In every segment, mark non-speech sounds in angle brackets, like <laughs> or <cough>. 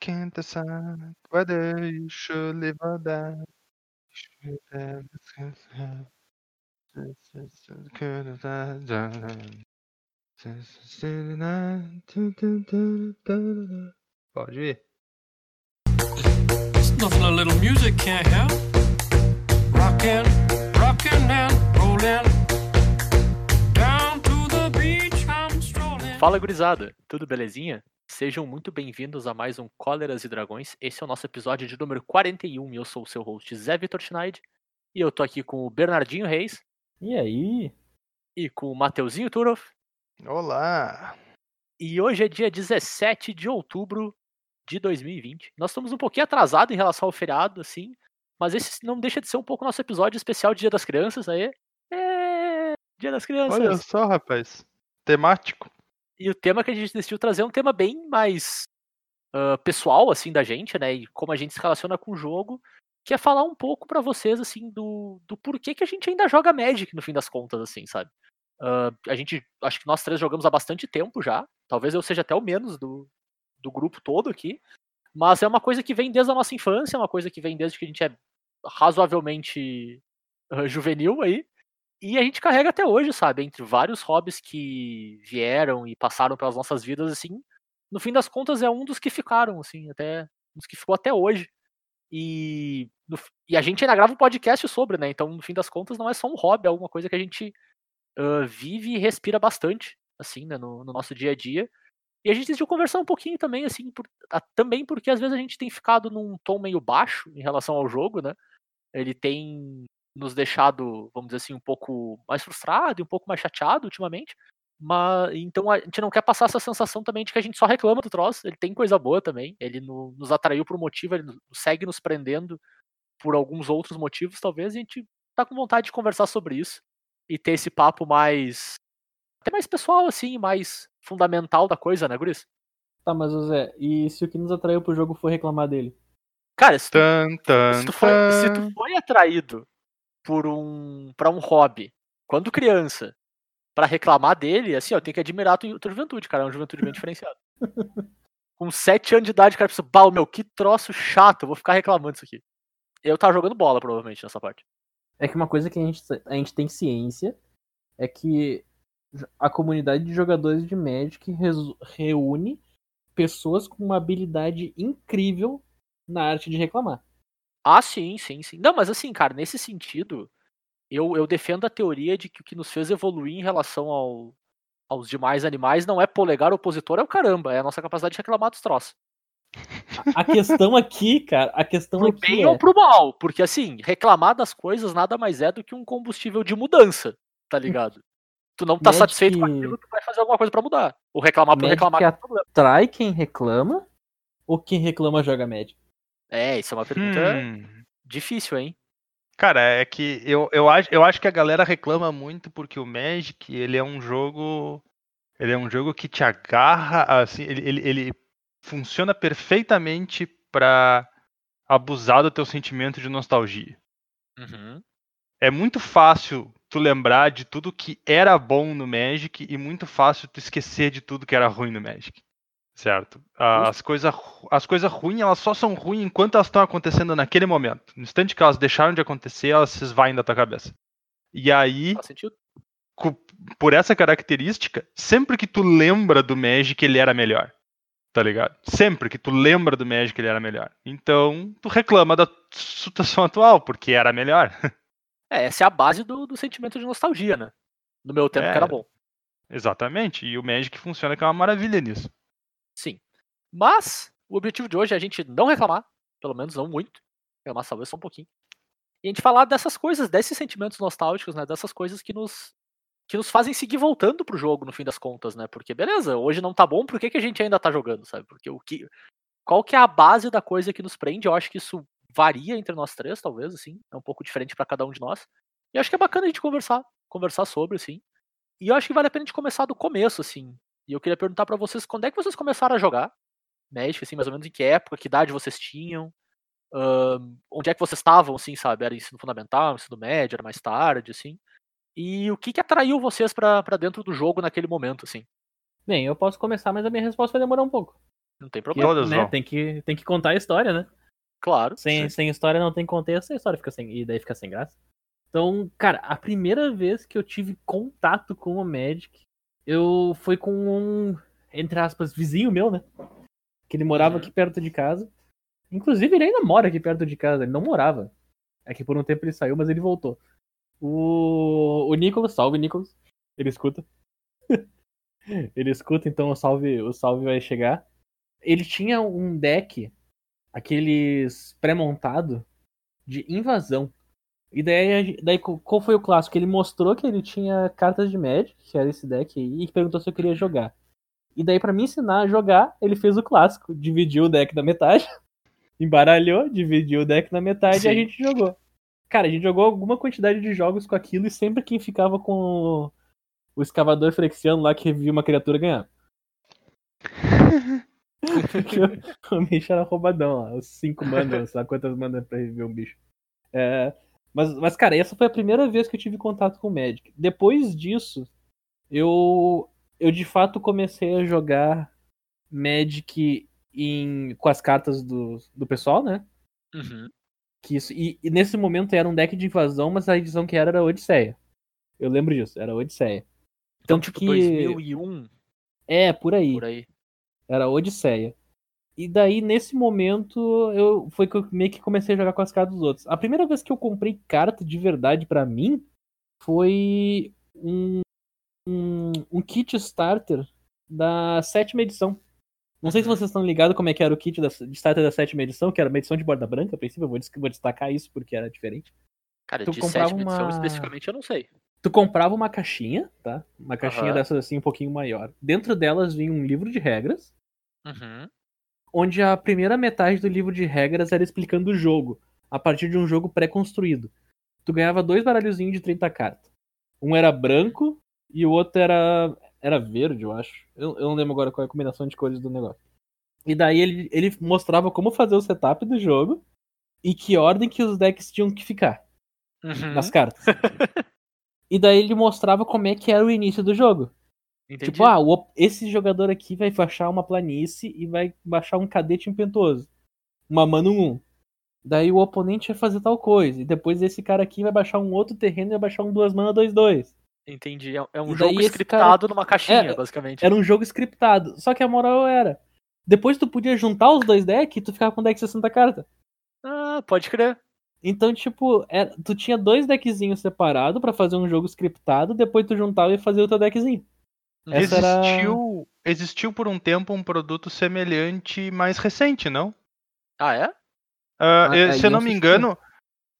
Can't decide whether you should live or die. Should have Pode ir. There's nothing a little music can't help. Rockin', rockin' and rollin'. Down to the beach I'm strolling. Fala gurizada, tudo belezinha? Sejam muito bem-vindos a mais um Cóleras e Dragões. Esse é o nosso episódio de número 41 e eu sou o seu host Zé Vitor Schneid. E eu tô aqui com o Bernardinho Reis E aí? e com o Mateuzinho Turoff. Olá! E hoje é dia 17 de outubro de 2020. Nós estamos um pouquinho atrasados em relação ao feriado, assim, mas esse não deixa de ser um pouco nosso episódio especial de Dia das Crianças aí. É, Dia das Crianças. Olha só, rapaz. Temático. E o tema que a gente decidiu trazer é um tema bem mais ah, pessoal, assim, da gente, né? E como a gente se relaciona com o jogo, que é falar um pouco pra vocês, assim, do, do porquê que a gente ainda joga Magic, no fim das contas, assim, sabe? Ah, a gente, acho que nós três jogamos há bastante tempo já. Talvez eu seja até o menos do, do grupo todo aqui. Mas é uma coisa que vem desde a nossa infância, é uma coisa que vem desde que a gente é razoavelmente ah, juvenil aí. E a gente carrega até hoje, sabe? Entre vários hobbies que vieram e passaram pelas nossas vidas, assim. No fim das contas, é um dos que ficaram, assim, até. Um dos que ficou até hoje. E, no e a gente ainda grava um podcast sobre, né? Então, no fim das contas, não é só um hobby, é alguma coisa que a gente ah, vive e respira bastante, assim, né? No, no nosso dia a dia. E a gente decidiu conversar um pouquinho também, assim, por- a- também porque às vezes a gente tem ficado num tom meio baixo em relação ao jogo, né? Ele tem nos deixado, vamos dizer assim, um pouco mais frustrado e um pouco mais chateado ultimamente. Mas então a gente não quer passar essa sensação também de que a gente só reclama do troço. Ele tem coisa boa também. Ele no- nos atraiu por um motivo, ele no- segue nos prendendo por alguns outros motivos, talvez. E a gente tá com vontade de conversar sobre isso e ter esse papo mais até mais pessoal assim, mais fundamental da coisa, né, Guris? Tá, mas Zé, e se o que nos atraiu pro jogo for reclamar dele? Cara, se tu, Tan, tan, se tu foi, se tu foi atraído por um para um hobby quando criança pra reclamar dele, assim, ó, tem que admirar a tua, tua juventude, cara, é uma juventude bem diferenciada. Com 7 anos de idade, cara pensa, bah, meu, que troço chato, vou ficar reclamando isso aqui. Eu tava jogando bola, provavelmente, nessa parte. É que uma coisa que a gente, a gente tem ciência é que a comunidade de jogadores de Magic reúne pessoas com uma habilidade incrível na arte de reclamar. Ah, sim, sim, sim. Não, mas assim, cara, nesse sentido, eu, eu defendo a teoria de que o que nos fez evoluir em relação ao, aos demais animais não é polegar opositor, é o caramba, é a nossa capacidade de reclamar dos troços. A questão aqui, cara, a questão Pro aqui bem é... ou pro mal, porque assim, reclamar das coisas nada mais é do que um combustível de mudança, tá ligado? Tu não tá Magic- satisfeito com aquilo, tu vai fazer alguma coisa pra mudar. Ou reclamar por Magic reclamar atrai quem reclama ou quem reclama joga Magic? É, isso é uma pergunta Hum. difícil, hein? Cara, é que eu, eu, acho, eu acho que a galera reclama muito porque o Magic, ele é um jogo. Ele é um jogo que te agarra, assim, ele, ele, ele funciona perfeitamente pra abusar do teu sentimento de nostalgia. Uhum. É muito fácil tu lembrar de tudo que era bom no Magic e muito fácil tu esquecer de tudo que era ruim no Magic. Certo? As coisas as coisas ruins, elas só são ruins enquanto elas estão acontecendo naquele momento. No instante que elas deixaram de acontecer, elas se esvaem da tua cabeça. E aí, por essa característica, sempre que tu lembra do Magic, ele era melhor. Tá ligado? Sempre que tu lembra do Magic, ele era melhor. Então, tu reclama da situação <laughs> atual, porque era melhor. <laughs> É, essa é a base do, do sentimento de nostalgia, né? No meu tempo É. que era bom. Exatamente. E o Magic funciona que é uma maravilha nisso. Sim. Mas o objetivo de hoje é a gente não reclamar, pelo menos não muito. Reclamar talvez só um pouquinho. E a gente falar dessas coisas, desses sentimentos nostálgicos, né? Dessas coisas que nos que nos fazem seguir voltando pro jogo no fim das contas, né? Porque beleza, hoje não tá bom, por que, que a gente ainda tá jogando, sabe? Porque o que qual que é a base da coisa que nos prende? Eu acho que isso varia entre nós três, talvez, assim, é um pouco diferente pra cada um de nós. E acho que é bacana a gente conversar, conversar sobre, assim. E eu acho que vale a pena a gente começar do começo, assim. E eu queria perguntar pra vocês quando é que vocês começaram a jogar Magic, assim, mais ou menos em que época, que idade vocês tinham, ahn, onde é que vocês estavam, assim, sabe? Era ensino fundamental, ensino médio, era mais tarde, assim. E o que que atraiu vocês pra pra dentro do jogo naquele momento, assim? Bem, eu posso começar, mas a minha resposta vai demorar um pouco. Não tem problema. Todas né, vão. tem, que, tem que contar a história, né? Claro. Sem, sem história não tem contexto, a história fica sem. E daí fica sem graça. Então, cara, a primeira vez que eu tive contato com o Magic, eu foi com um, entre aspas, vizinho meu, né? Que ele morava Uhum. aqui perto de casa. Inclusive, ele ainda mora aqui perto de casa, ele não morava. É que por um tempo ele saiu, mas ele voltou. O, o Nicolas, salve Nicolas. Ele escuta. <laughs> ele escuta, então o salve, o salve vai chegar. Ele tinha um deck aqueles pré-montado de invasão. E daí, daí qual foi o clássico? Ele mostrou que ele tinha cartas de Magic, que era esse deck aí, e perguntou se eu queria jogar. E daí, pra me ensinar a jogar, ele fez o clássico: dividiu o deck na metade, <laughs> embaralhou, dividiu o deck na metade e a Sim. gente jogou. Cara, a gente jogou alguma quantidade de jogos com aquilo e sempre quem ficava com o, escavador frexiano lá que revivia uma criatura ganhava. <laughs> O, bicho era roubadão, ó. Os cinco manas, sabe quantas manas pra reviver um bicho. É, mas, mas, cara, essa foi a primeira vez que eu tive contato com o Magic. Depois disso, eu, eu de fato comecei a jogar Magic em, com as cartas do, do pessoal, né? Uhum. Que isso, e, e nesse momento era um deck de invasão, mas a edição que era era Odisseia. Eu lembro disso, era Odisseia. Então, Tanto tipo, que- 2001, É, por aí. por aí. Era Odisseia. E daí, nesse momento, eu foi que eu meio que comecei a jogar com as cartas dos outros. A primeira vez que eu comprei carta de verdade pra mim foi um, um, um kit starter da sétima edição. Não sei se Uhum. vocês estão ligados como é que era o kit da, de starter da sétima edição, que era uma edição de borda branca, a princípio, eu vou, vou destacar isso porque era diferente. Cara, Tu de comprava sétima edição uma- especificamente eu não sei. Tu comprava uma caixinha, tá? Uma caixinha Aham. dessas assim, um pouquinho maior. Dentro delas vinha um livro de regras, Uhum. Onde a primeira metade do livro de regras era explicando o jogo, a partir de um jogo pré-construído. Tu ganhava dois baralhozinhos de 30 cartas. Um era branco e o outro era era verde, eu acho. Eu, eu não lembro agora qual é a combinação de cores do negócio. E daí ele, ele mostrava como fazer o setup do jogo e que ordem que os decks tinham que ficar Uhum. nas cartas. <laughs> e daí ele mostrava como é que era o início do jogo. Entendi. Tipo, ah, o esse jogador aqui vai baixar uma planície e vai baixar um cadete impetuoso. Uma mano 1. Daí o oponente vai fazer tal coisa. E depois esse cara aqui vai baixar um outro terreno e vai baixar um duas mana 2-2. Entendi. É- É um jogo scriptado numa caixinha, É, basicamente. Era um jogo scriptado. Só que a moral era. Depois tu podia juntar os dois decks e tu ficava com o deck 60 cartas. Ah, pode crer. Então, tipo, era- tu tinha dois deckzinhos separados pra fazer um jogo scriptado, depois tu juntava e fazia o teu deckzinho. Essa era- Existiu, existiu por um tempo um produto semelhante mais recente, não? Ah, é? Ah, Ah, eh, aí se eu não me engano,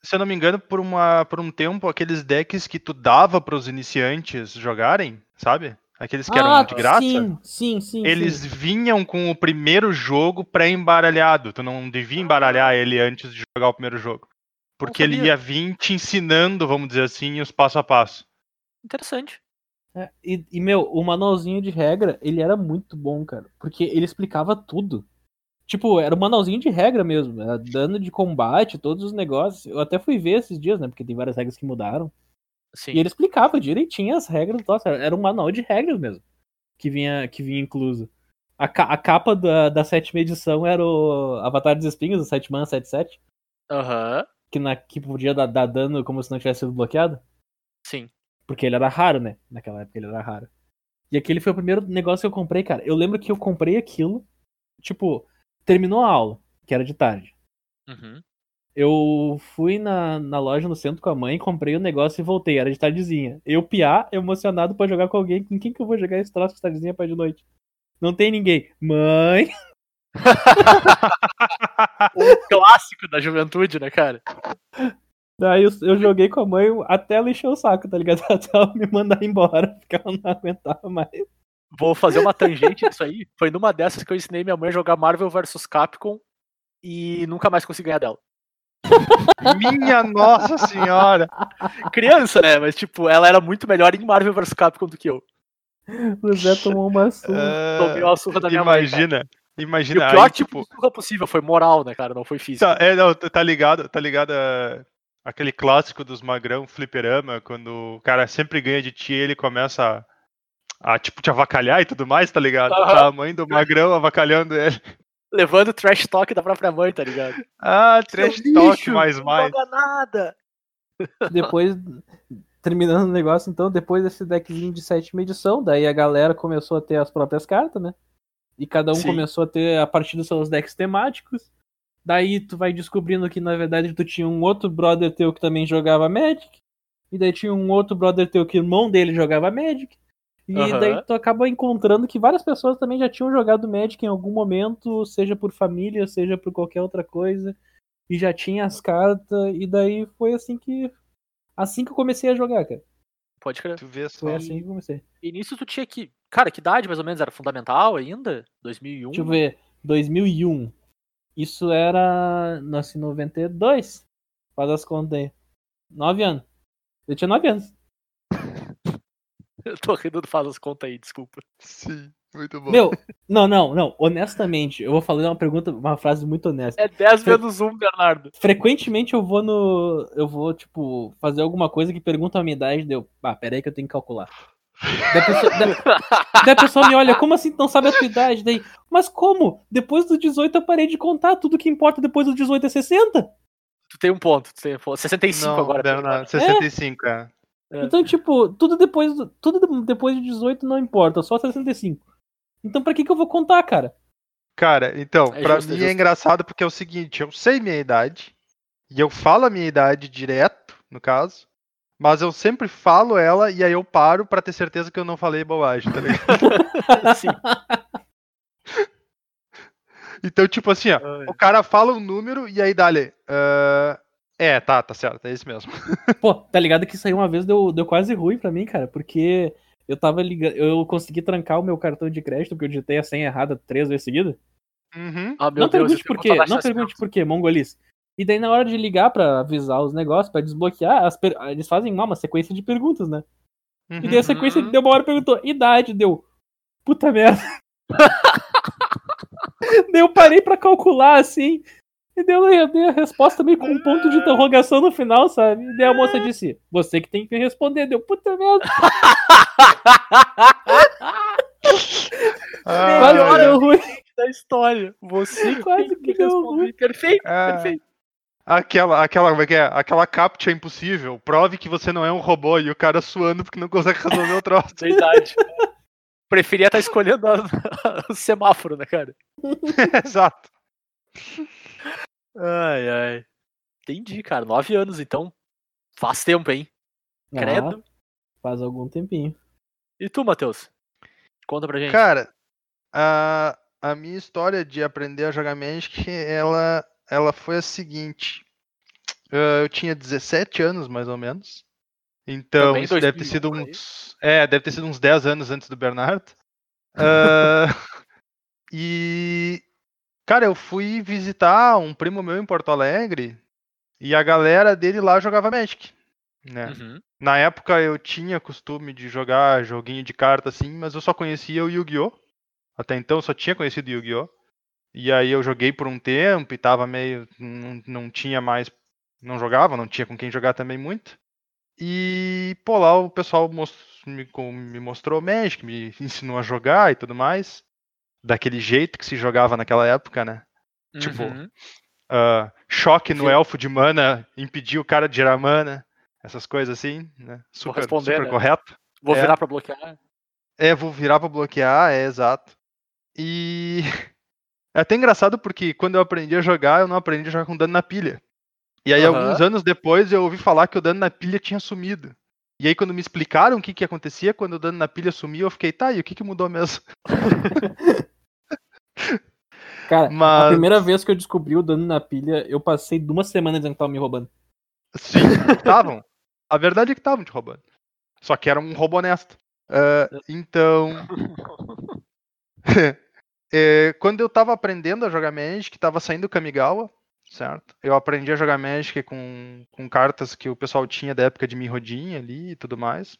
se eu não me engano, por, uma, por um tempo, aqueles decks que tu dava pros iniciantes jogarem, sabe? Aqueles que eram de graça, Ah, Sim, sim, sim. eles sim. vinham com o primeiro jogo pré-embaralhado. Tu não devia embaralhar ele antes de jogar o primeiro jogo. Porque ele ia vir te ensinando, vamos dizer assim, os passo a passo. Interessante. É, e, e, meu, o manualzinho de regra, ele era muito bom, cara. Porque ele explicava tudo. Tipo, era um manualzinho de regra mesmo. Era dano de combate, todos os negócios. Eu até fui ver esses dias, né? Porque tem várias regras que mudaram. Sim. E ele explicava direitinho as regras. Nossa, era um manual de regras mesmo. Que vinha, que vinha incluso. A, ca- a capa da, da sétima edição era o Avatar dos Espinhos, o 7 Man 77. Aham. Que, na, que podia dar, dar dano como se não tivesse sido bloqueado. Sim. Porque ele era raro, né? Naquela época ele era raro. E aquele foi o primeiro negócio que eu comprei, cara. Eu lembro que eu comprei aquilo. Tipo, terminou a aula, que era de tarde. Uhum. Eu fui na, na loja no centro com a mãe, comprei o negócio e voltei. Era de tardezinha. Eu piar, emocionado pra jogar com alguém. Com quem que eu vou jogar esse troço de tardezinha pra de noite? Não tem ninguém. Mãe! <laughs> <laughs> O clássico da juventude, né, cara? Daí eu, eu joguei com a mãe até ela encher o saco, tá ligado? <laughs> Até ela me mandar embora, porque ela não aguentava mais. Vou fazer uma tangente disso aí. Foi numa dessas que eu ensinei minha mãe a jogar Marvel vs Capcom e nunca mais consegui ganhar dela. Minha Nossa Senhora! Criança, né? Mas, tipo, ela era muito melhor em Marvel vs Capcom do que eu. O Zé tomou uma surra. Ah, Tomei uma surra da minha mãe. cara. imagina, E imagina. o pior aí, tipo tipo, de surra possível foi moral, né, cara? Não foi físico. Tá, é, não, tá ligado, tá ligado a- aquele clássico dos magrão fliperama, quando o cara sempre ganha de ti, ele começa a tipo te avacalhar e tudo mais, tá ligado? Aham. Tá a mãe do magrão avacalhando ele. Levando o trash talk da própria mãe, tá ligado? Ah, trash Seu talk lixo, mais não mais. joga nada. Depois, terminando o negócio, então, depois desse deckzinho de sétima edição, daí a galera começou a ter as próprias cartas, né? E cada um Sim. começou a ter a partir dos seus decks temáticos. Daí tu vai descobrindo que na verdade tu tinha um outro brother teu que também jogava Magic. E daí tinha um outro brother teu que o irmão dele jogava Magic. E Aham. daí tu acaba encontrando que várias pessoas também já tinham jogado Magic em algum momento, seja por família, seja por qualquer outra coisa. E já tinha as cartas. E daí foi assim que. Assim que eu comecei a jogar, cara. Pode crer. Tu vê só. Foi assim que eu comecei. E nisso tu tinha que. Cara, que idade mais ou menos? Era fundamental ainda? 2001? Deixa eu ver. 2001. Isso era. Nasci em 92. Faz as contas aí. 9 anos. Eu tinha 9 anos. <laughs> Eu tô rindo do faz as contas aí, desculpa. Sim, muito bom. Meu, não, não, não. Honestamente, eu vou fazer uma pergunta, uma frase muito honesta. É 10 menos 1, Bernardo. Frequentemente eu vou no. Eu vou, tipo, fazer alguma coisa que pergunta a minha idade, deu. Ah, pera aí que eu tenho que calcular. Daí a, pessoa, daí- daí a pessoa me olha, como assim tu não sabe a tua idade? Daí, mas como? Depois dos 18 eu parei de contar, tudo que importa depois dos 18 é 60? Tu tem um ponto, tu tem um ponto. 65 Não, agora. Bernardo, 65, é. É. Então, tipo, tudo depois, do- tudo de- depois de 18 não importa, só 65. Então pra que que eu vou contar, cara? Cara, então, É pra justo, é mim é justo. engraçado porque é o seguinte, eu sei minha idade, e eu falo a minha idade direto, no caso, mas eu sempre falo ela e aí eu paro pra ter certeza que eu não falei bobagem, tá ligado? <laughs> Sim. então, tipo assim, ó, o cara fala um número e aí dá-lhe. ah, é, tá, tá certo, é isso mesmo. <laughs> Pô, tá ligado que isso aí uma vez deu, deu quase ruim pra mim, cara, porque eu tava ligando, eu consegui trancar o meu cartão de crédito porque eu digitei a senha errada três vezes seguida. Uhum. Ah, não Deus, pergunte por quê, não pergunte por quê, mongolice. E daí na hora de ligar pra avisar os negócios, pra desbloquear, as per- eles fazem lá uma sequência de perguntas, né? E daí a uhum. sequência Uhum. deu uma hora e perguntou, idade, deu. Puta merda. <laughs> daí eu parei pra calcular assim. E deu, eu dei a resposta meio com um ponto de interrogação no final, sabe? E daí a moça disse, você que tem que responder. Deu, puta merda. Ah, Quase que deu ruim. da história. Você Quase tem que deu ruim. Perfeito, Ah. perfeito. Aquela, aquela, como é que é? Aquela captcha impossível. Prove que você não é um robô e o cara suando porque não consegue resolver o troço. Verdade. <laughs> Preferia estar escolhendo a- <laughs> o semáforo, né, cara? <laughs> Exato. Ai, ai. Entendi, cara. Nove anos, então. Faz tempo, hein? Credo. Ah, faz algum tempinho. E tu, Matheus? Conta pra gente. Cara, a, a minha história de aprender a jogar Magic, ela, ela foi a seguinte. Ah, eu tinha 17 anos, mais ou menos. Então, Também isso deve ter 2001 sido aí. uns. É, deve ter sido uns 10 anos antes do Bernardo. Ah, <laughs> e. Cara, eu fui visitar um primo meu em Porto Alegre e a galera dele lá jogava Magic. Né? Uhum. Na época eu tinha costume de jogar joguinho de carta assim, mas eu só conhecia o Yu-Gi-Oh! Até então eu só tinha conhecido Yu-Gi-Oh! E aí eu joguei por um tempo e tava meio. Não, não tinha mais. Não jogava, não tinha com quem jogar também muito. E, pô, lá o pessoal me, me mostrou Magic, me <laughs> ensinou a jogar e tudo mais. Daquele jeito que se jogava naquela época, né? Tipo, Uhum. Ah, choque no Sim. elfo de mana, impedir o cara de gerar mana, essas coisas assim, né? Super, responder, super né? correto. Vou é. virar pra bloquear. É, vou virar pra bloquear, é exato. E <laughs> é até engraçado porque quando eu aprendi a jogar, eu não aprendi a jogar com dano na pilha. E aí, Aham. alguns anos depois, eu ouvi falar que o dano na pilha tinha sumido. E aí, quando me explicaram o que, que acontecia quando o dano na pilha sumiu, eu fiquei, tá, e o que, que mudou mesmo? <laughs> Cara, a Mas- primeira vez que eu descobri o dano na pilha, eu passei duas semanas dizendo que tava me roubando. Sim, estavam. A verdade é que estavam te roubando. Só que era um roubo honesto. Ah, então. <laughs> é, quando eu tava aprendendo a jogar Magic, tava saindo Kamigawa, certo? Eu aprendi a jogar Magic com, com cartas que o pessoal tinha da época de Mirrodin ali e tudo mais.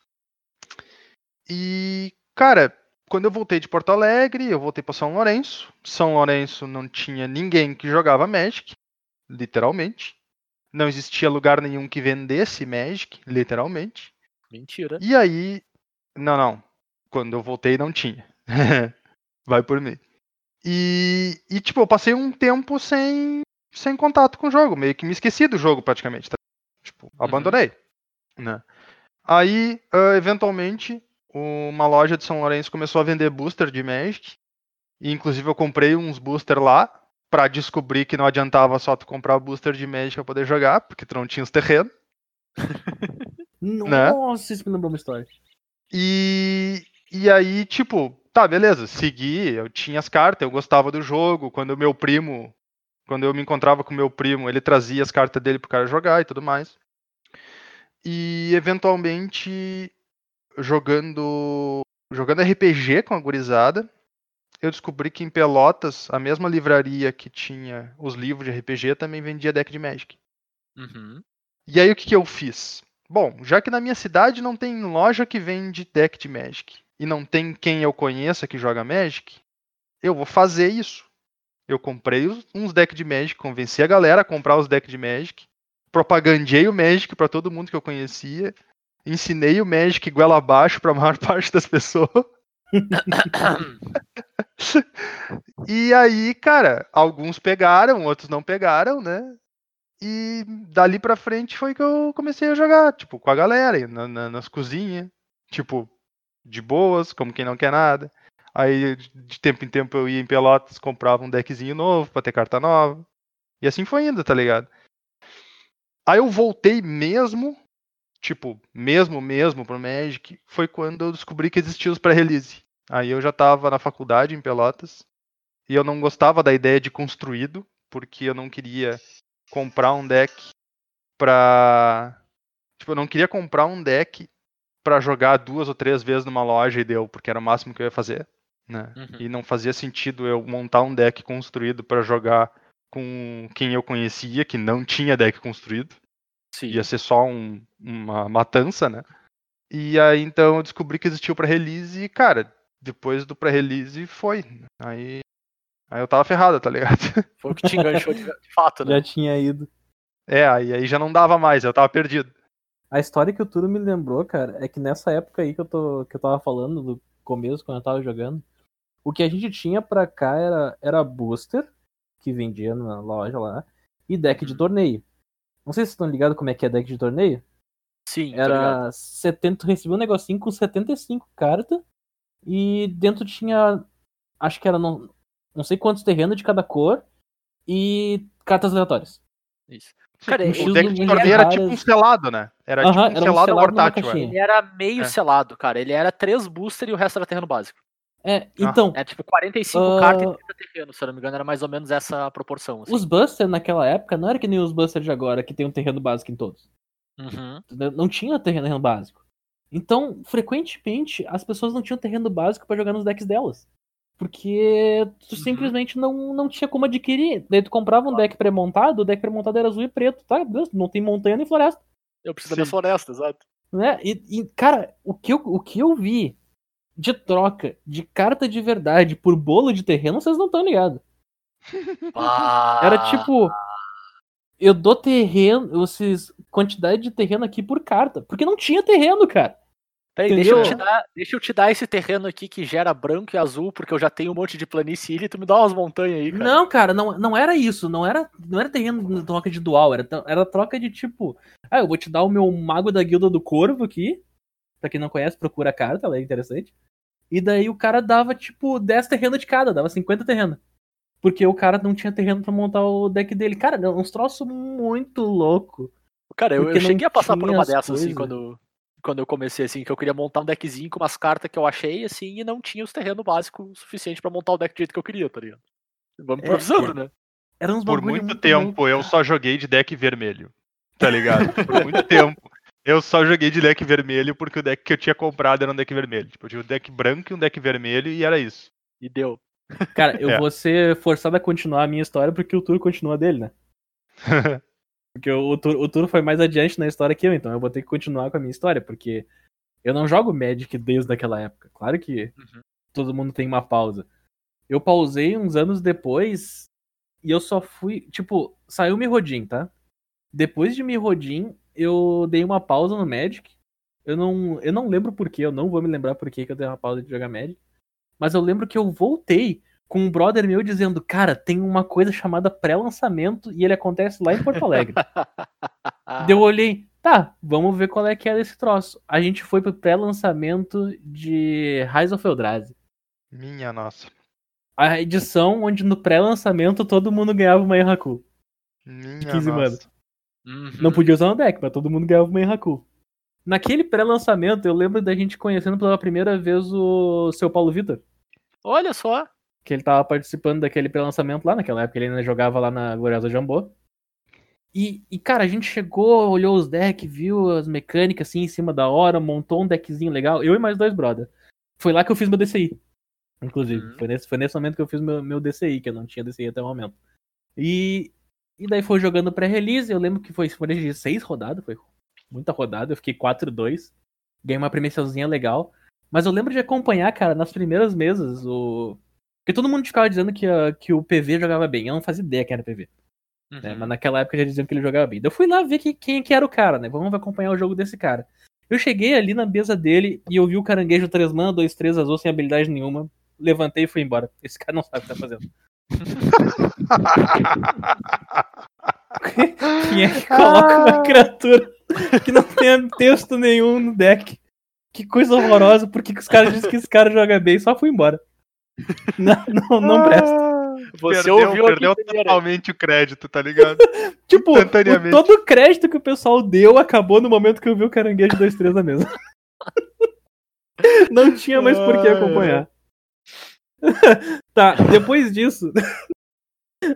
E, cara, quando eu voltei de Porto Alegre, eu voltei para São Lourenço. São Lourenço não tinha ninguém que jogava Magic, literalmente. Não existia lugar nenhum que vendesse Magic, literalmente. Mentira. E aí. Não, não. Quando eu voltei, não tinha. <laughs> Vai por mim. E, e, tipo, eu passei um tempo sem, sem contato com o jogo. Meio que me esqueci do jogo, praticamente. Tá? Tipo, abandonei. Né? Aí, ah, eventualmente, uma loja de São Lourenço começou a vender booster de Magic. E, inclusive, eu comprei uns booster lá pra descobrir que não adiantava só tu comprar booster de Magic pra poder jogar, porque tu não tinha os terrenos. <laughs> Né? Nossa, isso me lembrou uma história. E, e aí, tipo, tá, beleza, segui, eu tinha as cartas, eu gostava do jogo. Quando o meu primo, quando eu me encontrava com o meu primo, ele trazia as cartas dele pro cara jogar e tudo mais. E eventualmente, jogando jogando RPG com a gurizada, eu descobri que em Pelotas, a mesma livraria que tinha os livros de RPG também vendia deck de Magic. Uhum. E aí o que, que eu fiz? Bom, já que na minha cidade não tem loja que vende deck de Magic e não tem quem eu conheça que joga Magic, eu vou fazer isso. Eu comprei uns decks de Magic, convenci a galera a comprar os decks de Magic, propagandei o Magic pra todo mundo que eu conhecia, ensinei o Magic goela abaixo pra <laughs> maior parte das pessoas. E aí, cara, alguns pegaram, outros não pegaram, né? E dali pra frente foi que eu comecei a jogar, tipo, com a galera, na- na- nas cozinhas, tipo, de boas, como quem não quer nada. Aí, de tempo em tempo, eu ia em Pelotas, comprava um deckzinho novo pra ter carta nova. E assim foi indo, tá ligado? Aí eu voltei mesmo, tipo, mesmo, mesmo pro Magic, foi quando eu descobri que existia os pré-release. Aí eu já tava na faculdade em Pelotas, e eu não gostava da ideia de construído, porque eu não queria comprar um deck pra. Tipo, eu não queria comprar um deck pra jogar duas ou três vezes numa loja e deu, porque era o máximo que eu ia fazer. Né? Uhum. E não fazia sentido eu montar um deck construído pra jogar com quem eu conhecia, que não tinha deck construído. Sim. Ia ser só um- uma matança, né? E aí então eu descobri que existia o pré-release e, cara, depois do pré-release foi. Aí. Aí eu tava ferrado, tá ligado? Foi o que te enganchou de, de fato, <laughs> né? Já tinha ido. É, aí, aí já não dava mais, eu tava perdido. A história que o Turo me lembrou, cara, é que nessa época aí que eu, tô, que eu tava falando, do começo, quando eu tava jogando, o que a gente tinha pra cá era, era booster, que vendia na loja lá, e deck de torneio. Não sei se vocês estão ligados como é que é deck de torneio. Sim. Era 70, tu recebia um negocinho com 75 cartas, e dentro tinha, acho que era não, não sei quantos terrenos de cada cor, e cartas aleatórias. Isso. Cara, o deck de torneio era tipo um selado, né? Era Aham, tipo um era um selado selado caixinha. é. Ele era meio É. selado, cara. Ele era três booster e o resto era terreno básico. É, então, É tipo 45 Ah. cartas e 30 terreno, se eu não me engano, era mais ou menos essa proporção. Assim. Os Buster naquela época não era que nem os Buster de agora, que tem um terreno básico em todos. Uhum. Não tinha terreno básico. Então, frequentemente, as pessoas não tinham terreno básico pra jogar nos decks delas. Porque tu Uhum. simplesmente não, não tinha como adquirir. Daí tu comprava um deck pré-montado, o deck pré-montado era azul e preto, tá? Beleza, não tem montanha nem floresta. Eu preciso da minha floresta, exato. Né? E, e, cara, o que, eu, o que eu vi de troca de carta de verdade por bolo de terreno, vocês não estão ligados. Ah, Era tipo. Eu dou terreno, vocês, quantidade de terreno aqui por carta. Porque não tinha terreno, cara. Peraí, deixa eu, dar, deixa eu te dar esse terreno aqui que gera branco e azul, porque eu já tenho um monte de planície e tu me dá umas montanhas aí, cara. Não, cara, não, não era isso. Não era, não era terreno troca de dual. Era, era troca de tipo. Ah, eu vou te dar o meu mago da guilda do corvo aqui. Pra quem não conhece, procura a carta, ela é interessante. E daí o cara dava, tipo, 10 terrenos de cada, dava 50 terrenos. Porque o cara não tinha terreno pra montar o deck dele. Cara, é uns troços muito louco. Cara, eu, eu cheguei a passar por uma as dessas, assim, quando, quando eu comecei, assim, que eu queria montar um deckzinho com umas cartas que eu achei, assim, e não tinha os terrenos básicos suficientes pra montar o deck do jeito que eu queria, tá ligado? Vamos É, improvisando, né? Era uns Por muito muito tempo eu só joguei de deck vermelho. Tá ligado? Por muito <laughs> tempo eu só joguei de deck vermelho porque o deck que eu tinha comprado era um deck vermelho. Tipo, eu tinha um deck branco e um deck vermelho e era isso. E deu. Cara, eu É. vou ser forçado a continuar a minha história porque o Tour continua dele, né? <laughs> Porque o Tour, o Tour foi mais adiante na história que eu, então eu vou ter que continuar com a minha história, porque eu não jogo Magic desde aquela época. Claro que Uhum. todo mundo tem uma pausa. Eu pausei uns anos depois e eu só fui. Tipo, saiu Mirrodin, tá? Depois de Mirrodin, eu dei uma pausa no Magic. Eu não, eu não lembro porquê, eu não vou me lembrar porquê que eu dei uma pausa de jogar Magic. Mas eu lembro que eu voltei com um brother meu dizendo, cara, tem uma coisa chamada pré-lançamento e ele acontece lá em Porto Alegre. <laughs> Daí eu olhei, tá, vamos ver qual é que é desse troço. A gente foi pro pré-lançamento de Rise of Eldrazi. Minha nossa. A edição onde no pré-lançamento todo mundo ganhava uma Haku. Minha 15 nossa. mana. Uhum. Não podia usar no deck, mas todo mundo ganhava uma Haku. Naquele pré-lançamento, eu lembro da gente conhecendo pela primeira vez o seu Paulo Vitor. Olha só. Que ele tava participando daquele pré-lançamento lá, naquela época ele ainda jogava lá na Gloriosa Jambô. E, e, cara, a gente chegou, olhou os decks, viu as mecânicas assim em cima da hora, montou um deckzinho legal. Eu e mais dois brother. Foi lá que eu fiz meu DCI. Inclusive, Uhum. foi, nesse, foi nesse momento que eu fiz meu, meu DCI, que eu não tinha DCI até o momento. E, e daí foi jogando pré-release. Eu lembro que foi, foi de seis rodadas, foi muita rodada. Eu fiquei 4-2. Ganhei uma premiaçãozinha legal. Mas eu lembro de acompanhar, cara, nas primeiras mesas, o. Porque todo mundo ficava dizendo que, a- que o PV jogava bem. Eu não fazia ideia que era PV. né? Uhum. Mas naquela época já diziam que ele jogava bem. Daí eu fui lá ver que, quem que era o cara, né? Vamos acompanhar o jogo desse cara. Eu cheguei ali na mesa dele e eu vi o caranguejo 3 mana, 2, 3 azul, sem habilidade nenhuma. Levantei e fui embora. Esse cara não sabe o que tá fazendo. <laughs> Quem é que coloca uma criatura que não tem texto nenhum no deck? Que coisa horrorosa. Por que, que os caras dizem que esse cara joga bem? Só fui embora. <laughs> Não, não, não presta. Você perdeu, ouviu perdeu totalmente o crédito, tá ligado? <laughs> Tipo, o- todo o crédito que o pessoal deu acabou no momento que eu vi o caranguejo 2-3 na mesa. <laughs> Não tinha mais por que acompanhar. tá, depois disso.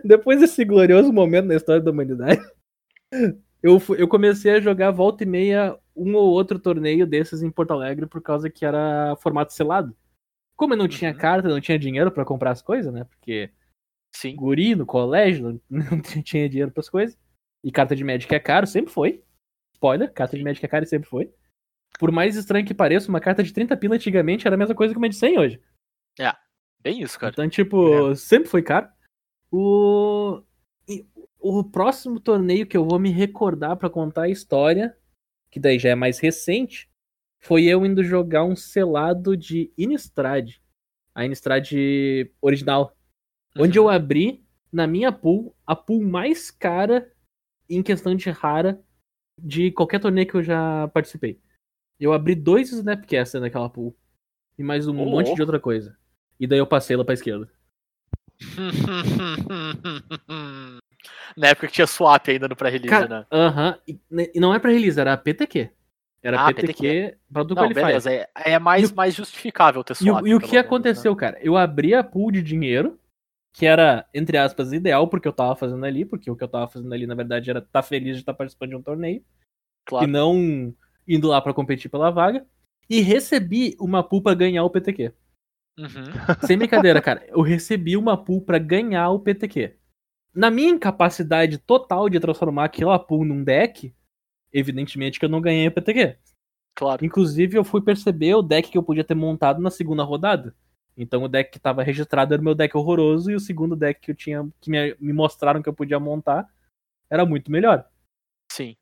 depois desse glorioso momento na história da humanidade. Eu, eu comecei a jogar volta e meia um ou outro torneio desses em Porto Alegre por causa que era formato selado. Como eu não tinha Uhum. carta, não tinha dinheiro pra comprar as coisas, né? Porque Sim. guri no colégio, não, <laughs> não tinha dinheiro pras coisas. E carta de Magic é caro, sempre foi. Spoiler, carta de Magic é caro e sempre foi. Por mais estranho que pareça, uma carta de 30 pila antigamente era a mesma coisa que uma de 100 hoje. Bem isso, cara. Então, tipo, sempre foi caro. O... o próximo torneio que eu vou me recordar pra contar a história, que daí já é mais recente, foi eu indo jogar um selado de Innistrad. A Innistrad original. Onde Uhum. eu abri, na minha pool, a pool mais cara em questão de rara de qualquer torneio que eu já participei. Eu abri dois Snapcaster naquela pool. E mais um Ô, monte de outra coisa. E daí eu passei lá pra esquerda. <laughs> Na época que tinha swap ainda no pré-release, né? aham. E, e não é pra release, era PTQ. Era Ah, PTQ, pra do Não, Qualifier. beleza. É, é mais, E mais justificável ter E, swap. o- e o que menos, aconteceu, né? cara? Eu abri a pool de dinheiro, que era, entre aspas, ideal porque eu tava fazendo ali, porque o que eu tava fazendo ali, na verdade, era estar feliz de estar participando de um torneio. Claro. E não indo lá pra competir pela vaga. E recebi uma pool pra ganhar o PTQ. Uhum. <laughs> Sem brincadeira, cara. Eu recebi uma pool pra ganhar o PTQ. Na minha incapacidade total de transformar aquela pool num deck, evidentemente que eu não ganhei o PTQ. Claro. Inclusive, eu fui perceber o deck que eu podia ter montado na segunda rodada. Então, o deck que tava registrado era o meu deck horroroso, e o segundo deck que eu tinha, que me, me mostraram que eu podia montar, era muito melhor. Sim.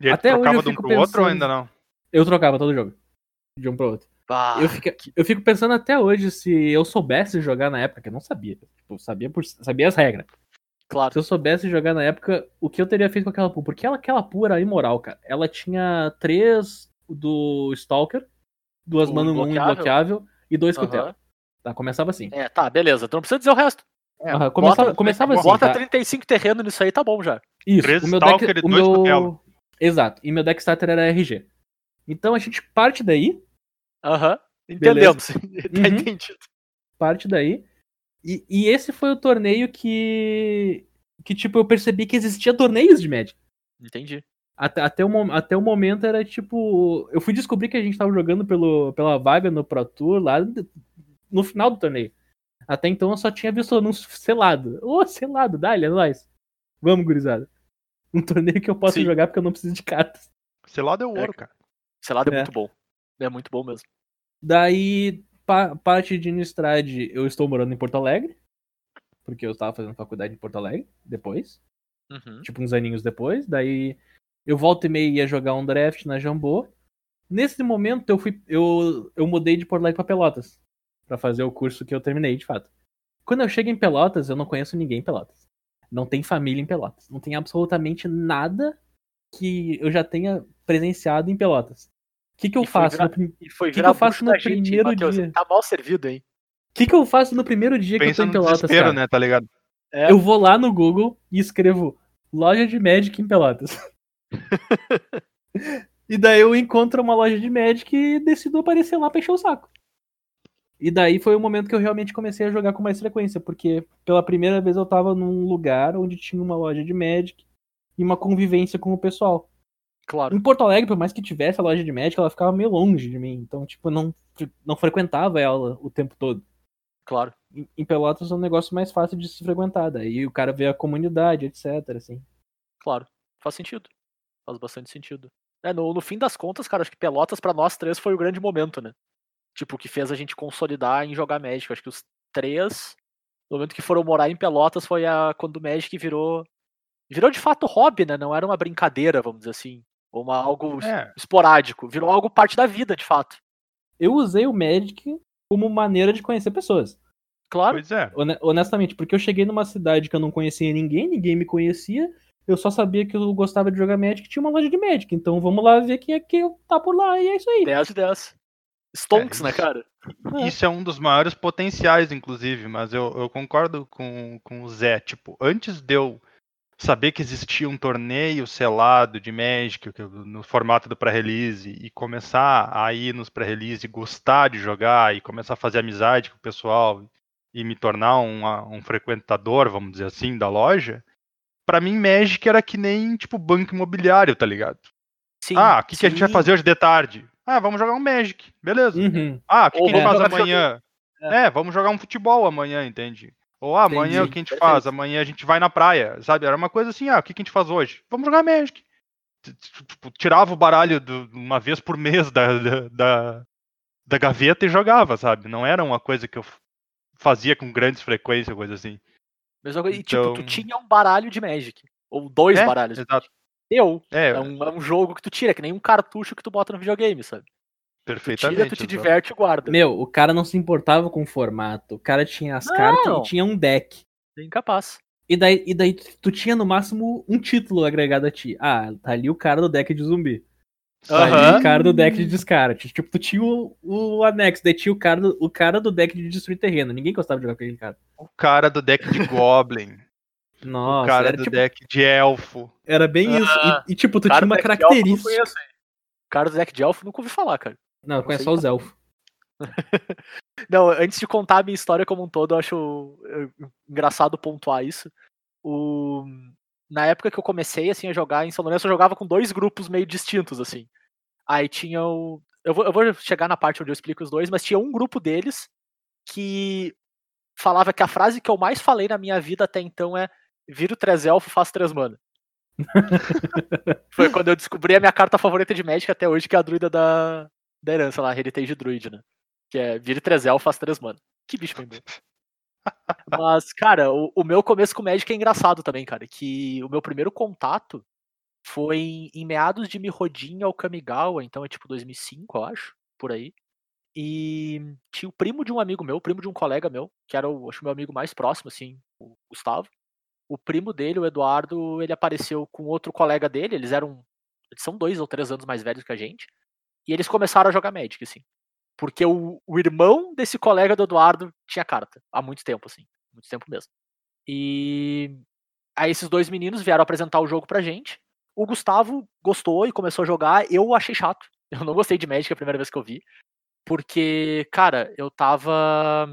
E Até hoje trocava eu de um fico pro outro ou pensando- ainda não? Eu trocava todo jogo. De um pro outro. Ah, eu, fico, eu fico pensando até hoje se eu soubesse jogar na época, que eu não sabia. Tipo, sabia, por, sabia as regras. Claro. Se eu soubesse jogar na época, o que eu teria feito com aquela pool? Porque ela, aquela pool era imoral, cara. Ela tinha três do Stalker, duas O mana um inbloqueável e dois Aham. Cutelo. Tá, começava assim. É, tá, beleza. Tu não precisa dizer o resto. Aham, começava, bota- começava assim. Bota tá? 35 terreno nisso aí, tá bom já. Isso, Três o meu Stalker deck, e o dois meu... Cutelo. Exato, e meu deck starter era RG. Então a gente parte daí, Aham. Entendemos. <laughs> tá Uhum. entendido. parte daí. E, e esse foi o torneio que que tipo eu percebi que existia torneios de Magic. Entendi. Até, até, o, até o momento era tipo. Eu fui descobrir que a gente tava jogando pelo, pela vaga no Pro Tour lá no final do torneio. Até então eu só tinha visto o anúncio selado. Ô, selado, dá-lhe, é nóis. Vamos, gurizada. Um torneio que eu posso Sim. jogar porque eu não preciso de cartas. Selado é o É, ouro, cara. Sei lá, é, É. muito bom. É muito bom mesmo. Daí, pa- parte de Innistrad, eu estou morando em Porto Alegre. Porque eu estava fazendo faculdade em Porto Alegre depois. Uhum. tipo uns aninhos depois. Daí eu volto e meia ia jogar um draft na Jambô. Nesse momento, eu fui. Eu, eu mudei de Porto Alegre pra Pelotas. Pra fazer o curso que eu terminei, de fato. Quando eu chego em Pelotas, eu não conheço ninguém em Pelotas. Não tem família em Pelotas. Não tem absolutamente nada que eu já tenha presenciado em Pelotas. O que, que eu E faço? virar- no E foi que virar eu faço no gente, primeiro Matheus? dia? Tá mal servido, hein? O que, que eu faço no primeiro dia Pensa que eu tô em Pelotas, cara? né, tá ligado? É. Eu vou lá no Google e escrevo loja de Magic em Pelotas. <laughs> e daí eu encontro uma loja de Magic e decido aparecer lá pra encher o saco. E daí foi o momento que eu realmente comecei a jogar com mais frequência, porque pela primeira vez eu tava num lugar onde tinha uma loja de Magic e uma convivência com o pessoal. Claro. Em Porto Alegre, por mais que tivesse a loja de Magic, ela ficava meio longe de mim, então tipo, não, não frequentava ela o tempo todo Claro. em em Pelotas é um negócio mais fácil de se frequentar. Daí o cara vê a comunidade, etc. Assim. Claro. Faz sentido. Faz bastante sentido. É, no, no fim das contas, cara, acho que Pelotas pra nós três foi o grande momento, né? Tipo, que fez a gente consolidar em jogar Magic. Acho que os três, no momento que foram morar em Pelotas, foi a quando o Magic virou. Virou de fato hobby, né? Não era uma brincadeira, vamos dizer assim. Ou uma, algo É. esporádico. Virou algo parte da vida, de fato. Eu usei o Magic como maneira de conhecer pessoas. Claro. Pois é. Hone- Honestamente, porque eu cheguei numa cidade que eu não conhecia ninguém, ninguém me conhecia. Eu só sabia que eu gostava de jogar Magic e tinha uma loja de Magic. Então vamos lá ver quem é que tá por lá. E é isso aí. 10 de 10. Stonks, É, né, isso- cara? É. Isso é um dos maiores potenciais, inclusive, mas eu, eu concordo com, com o Zé. Tipo, antes de eu saber que existia um torneio selado de Magic no formato do pré-release e começar a ir nos pré-release e gostar de jogar e começar a fazer amizade com o pessoal e me tornar um, um frequentador, vamos dizer assim, da loja, pra mim Magic era que nem, tipo, banco imobiliário, tá ligado? Sim. ah, o que, que a gente vai fazer hoje de tarde? Ah, vamos jogar um Magic, beleza. Uhum. Ah, o que, Ou que a gente vamos faz amanhã? videogame. É. vamos jogar um futebol amanhã, entende? Ou ah, amanhã o Entendi. que a gente Perfeito. faz? Amanhã a gente vai na praia, sabe? Era uma coisa assim, ah, o que, a gente faz hoje? Vamos jogar Magic. Tipo, tirava o baralho do- uma vez por mês da, da, da, da gaveta e jogava, sabe? Não era uma coisa que eu fazia com grandes frequências, coisa assim. Mesma coisa. E tipo, tu Então- tinha um baralho de Magic. Ou dois É, baralhos. de exato. Eu. É, É um, é um jogo que tu tira, que nem um cartucho que tu bota no videogame, sabe? Tu perfeitamente. tira, tu te diverte e guarda. Meu, o cara não se importava com o formato. O cara tinha as Não. cartas e tinha um deck. Incapaz. E daí, e daí tu tinha no máximo um título agregado a ti. Ah, tá ali o cara do deck de zumbi. Tá ali Aham. o cara do deck de descarte. Tipo, tu tinha o, o anexo, daí tinha o cara, do, o cara do deck de destruir terreno. Ninguém gostava de jogar com aquele cara. O cara do deck de Goblin, <laughs> Nossa, o cara era, do tipo, deck de Elfo. era bem Ah, isso. E, e, tipo, tu Cara tinha uma característica. hein? Cara do deck de elfo nunca ouvi falar, cara. Não, eu Não conheço sei só os elfos. <laughs> Não, antes de contar a minha história como um todo, eu acho eh, engraçado pontuar isso. O... Na época que eu comecei assim, a jogar em São Lourenço, eu jogava com dois grupos meio distintos, assim. Aí tinha o. Eu vou, eu vou chegar na parte onde eu explico os dois, mas tinha um grupo deles que falava que a frase que eu mais falei na minha vida até então é vira o três elfo, faz três mana. <laughs> Foi quando eu descobri a minha carta favorita de Magic até hoje, que é a druida da, da herança lá, Heritage Druid, né? Que é vira três elfo, faz três mana. Que bicho bem bom. Mas, cara, o, o meu começo com Magic é engraçado também, cara. Que o meu primeiro contato foi em, em meados de Mirrodin ao Kamigawa, então é tipo 2005, eu acho, por aí. E tinha o primo de um amigo meu, primo de um colega meu, que era o, acho, meu amigo mais próximo, assim, o Gustavo. O primo dele, o Eduardo, ele apareceu com outro colega dele, eles eram. Eles são dois ou três anos mais velhos que a gente. E eles começaram a jogar Magic, assim. Porque o, o irmão desse colega do Eduardo tinha carta. Há muito tempo, assim. Muito tempo mesmo. E aí esses dois meninos vieram apresentar o jogo pra gente. O Gustavo gostou e começou a jogar. Eu achei chato. <laughs> Eu não gostei de Magic a primeira vez que eu vi. Porque, cara, eu tava.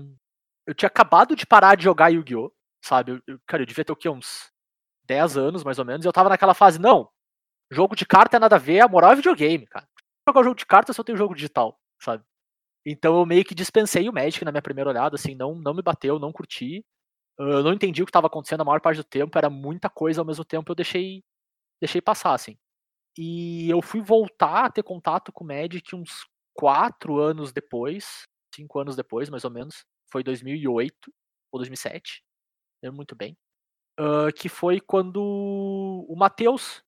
Eu tinha acabado de parar de jogar Yu-Gi-Oh! Sabe? Eu, cara, eu devia ter o quê? Uns 10 anos, mais ou menos. E eu tava naquela fase, não. Jogo de carta é nada a ver, a moral é videogame, cara. Jogar jogo de carta se eu tenho jogo digital, sabe? Então eu meio que dispensei o Magic na minha primeira olhada, assim, não, não me bateu, não curti. Eu não entendi o que estava acontecendo a maior parte do tempo, era muita coisa ao mesmo tempo, eu deixei, deixei passar, assim. E eu fui voltar a ter contato com o Magic uns quatro anos depois, cinco anos depois, mais ou menos. Foi 2008 ou 2007, lembro muito bem. ah, que foi quando o Matheus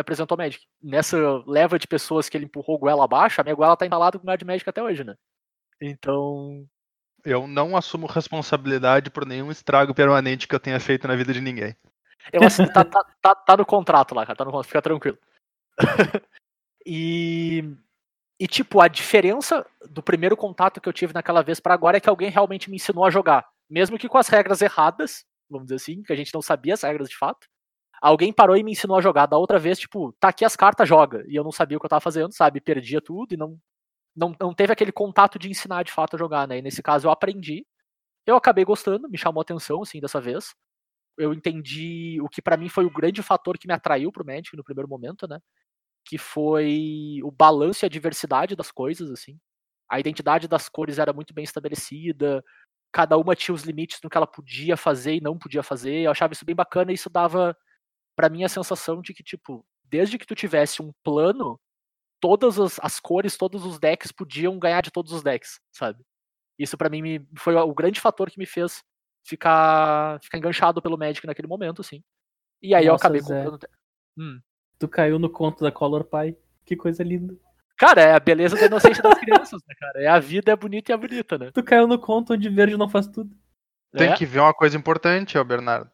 me apresentou Magic. Nessa leva de pessoas que ele empurrou goela abaixo, a minha goela tá entalada com guarda de Magic até hoje, né? Então, Eu não assumo responsabilidade por nenhum estrago permanente que eu tenha feito na vida de ninguém. Eu assim, tá, tá, tá, tá no contrato lá, cara. Tá no contrato, fica tranquilo. <laughs> e. E, tipo, a diferença do primeiro contato que eu tive naquela vez pra agora é que alguém realmente me ensinou a jogar. Mesmo que com as regras erradas, vamos dizer assim, que a gente não sabia as regras de fato. Alguém parou e me ensinou a jogar. Da outra vez, tipo, tá aqui as cartas, joga. E eu não sabia o que eu tava fazendo, sabe? Perdia tudo e não, não, não teve aquele contato de ensinar de fato a jogar, né? E nesse caso eu aprendi. Eu acabei gostando, me chamou atenção, assim, dessa vez. Eu entendi o que pra mim foi o grande fator que me atraiu pro Magic no primeiro momento, né? Que foi o balanço e a diversidade das coisas, assim. A identidade das cores era muito bem estabelecida. Cada uma tinha os limites no que ela podia fazer e não podia fazer. Eu achava isso bem bacana e isso dava pra mim a sensação de que, tipo, desde que tu tivesse um plano, todas as, as cores, todos os decks podiam ganhar de todos os decks, sabe? Isso pra mim me- foi o grande fator que me fez ficar, ficar enganchado pelo Magic naquele momento, assim. E aí eu Nossa, acabei Zé. comprando. Hum. Tu caiu no conto da Color Pie. Que coisa linda. Cara, é a beleza da inocência das crianças, né, cara? É a vida é bonita e é bonita, né? Tu caiu no conto onde verde não faz tudo. Tem É. que ver uma coisa importante, ó, Bernardo.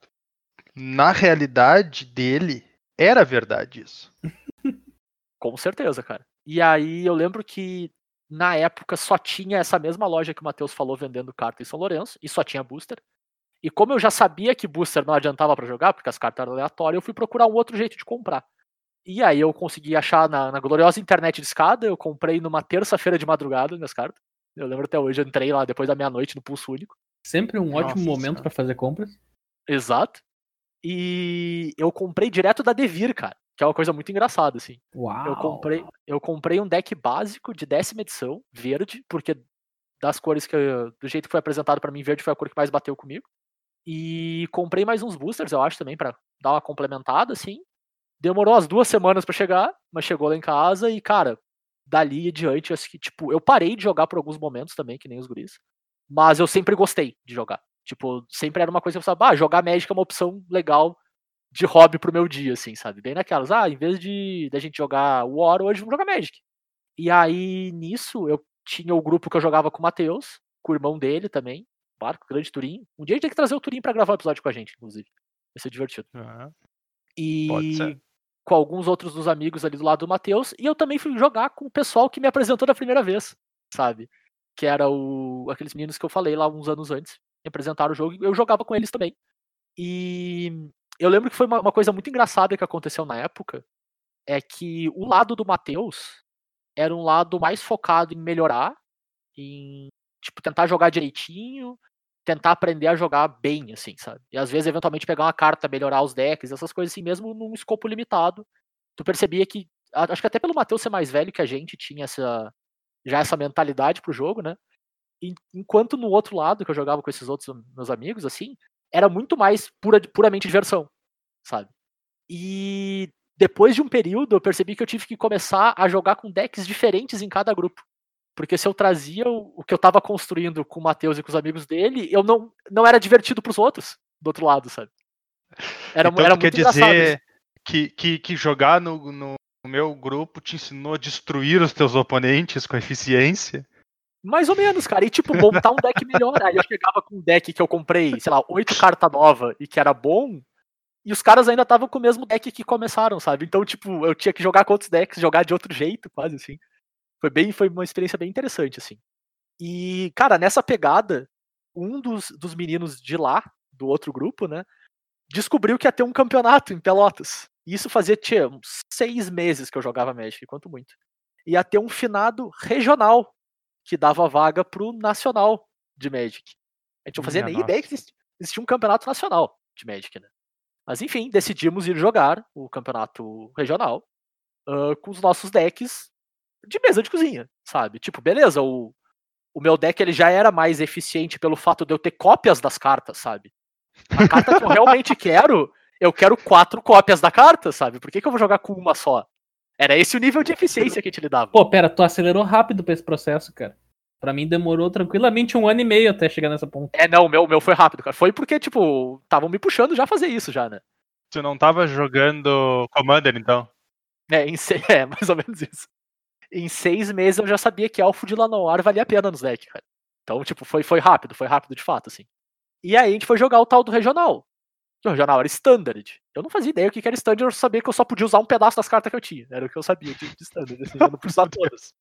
Na realidade dele, era verdade isso. <laughs> Com certeza, cara. E aí eu lembro que na época só tinha essa mesma loja que o Matheus falou vendendo carta em São Lourenço e só tinha booster. E como eu já sabia que booster não adiantava pra jogar, porque as cartas eram aleatórias, eu fui procurar um outro jeito de comprar. E aí eu consegui achar na, na gloriosa internet de escada, eu comprei numa terça-feira de madrugada minhas cartas. Eu lembro até hoje, eu entrei lá depois da meia-noite no Pulso Único. Sempre um ótimo Nossa momento Senhora. pra fazer compras. Exato. E eu comprei direto da Devir, cara, que é uma coisa muito engraçada, assim. Uau. Eu comprei, eu comprei um deck básico de décima edição, verde, porque das cores que eu- do jeito que foi apresentado pra mim, verde foi a cor que mais bateu comigo. E comprei mais uns boosters, eu acho também pra dar uma complementada assim. Demorou umas duas semanas pra chegar, mas chegou lá em casa e cara, dali em diante, acho que tipo, eu parei de jogar por alguns momentos também, que nem os guris. Mas eu sempre gostei de jogar. Tipo, sempre era uma coisa que eu pensava, ah, jogar Magic é uma opção legal de hobby pro meu dia, assim, sabe? Bem naquelas, ah, em vez de da gente jogar War, hoje vamos jogar Magic. E aí, nisso, eu tinha o grupo que eu jogava com o Matheus, com o irmão dele também, Barco, grande Turim. Um dia a gente tem que trazer o Turim pra gravar o episódio com a gente, inclusive. Vai ser divertido. E Pode ser. com alguns outros dos amigos ali do lado do Matheus. E eu também fui jogar com o pessoal que me apresentou da primeira vez, sabe? Que era o aqueles meninos que eu falei lá uns anos antes. Apresentaram o jogo eu jogava com eles também. E eu lembro que foi uma, uma coisa muito engraçada que aconteceu na época. É que o lado do Matheus era um lado mais focado em melhorar, em tipo, tentar jogar direitinho, tentar aprender a jogar bem, assim, sabe? E às vezes, eventualmente, pegar uma carta, melhorar os decks, essas coisas assim, mesmo num escopo limitado. Tu percebia que. Acho que até pelo Matheus ser mais velho que a gente tinha essa. Já essa mentalidade pro jogo, né? En- Enquanto no outro lado, que eu jogava com esses outros meus amigos, assim, era muito mais pura, puramente diversão, sabe? E depois de um período, eu percebi que eu tive que começar a jogar com decks diferentes em cada grupo. Porque se eu trazia o, que eu tava construindo com o Matheus e com os amigos dele, eu não, não era divertido pros outros, do outro lado, sabe? Era, então, era quer dizer que, que, que jogar no, no, no meu grupo te ensinou a destruir os teus oponentes com eficiência? Mais ou menos, cara. E tipo, montar um deck melhor. Aí eu chegava com um deck que eu comprei, sei lá, oito cartas nova e que era bom, e os caras ainda estavam com o mesmo deck que começaram, sabe? Então, tipo, eu tinha que jogar com outros decks, jogar de outro jeito, quase assim. Foi bem, foi uma experiência bem interessante, assim. E, cara, nessa pegada, um dos, dos meninos de lá, do outro grupo, né, descobriu que ia ter um campeonato em Pelotas. E isso fazia, tinha uns seis meses que eu jogava Magic, quanto muito. Ia ter um finado regional que dava vaga pro nacional de Magic. A gente não fazia Minha nem ideia que existia, existia um campeonato nacional de Magic, né? Mas enfim, decidimos ir jogar o campeonato regional ah, com os nossos decks de mesa de cozinha, sabe? Tipo, beleza, o, o meu deck ele já era mais eficiente pelo fato de eu ter cópias das cartas, sabe? A carta que eu realmente <laughs> quero, eu quero quatro cópias da carta, sabe? Por que, que eu vou jogar com uma só? Era esse o nível de eficiência que a gente lhe dava. Pô, pera, tu acelerou rápido pra esse processo, cara. Pra mim demorou tranquilamente um ano e meio até chegar nessa ponta. É, não, o meu, meu foi rápido, cara. Foi porque, tipo, estavam me puxando já a fazer isso já, né? Tu não tava jogando Commander, então? É, em se... <laughs> é, mais ou menos isso. Em seis meses eu já sabia que Elfo de Lanoir valia a pena nos decks, cara. Então, tipo, foi, foi rápido, foi rápido de fato, assim. E aí a gente foi jogar o tal do regional. O regional era standard. Eu não fazia ideia o que era standard, eu sabia que eu só podia usar um pedaço das cartas que eu tinha. Era o que eu sabia de, de standard, assim, eu não precisava todas.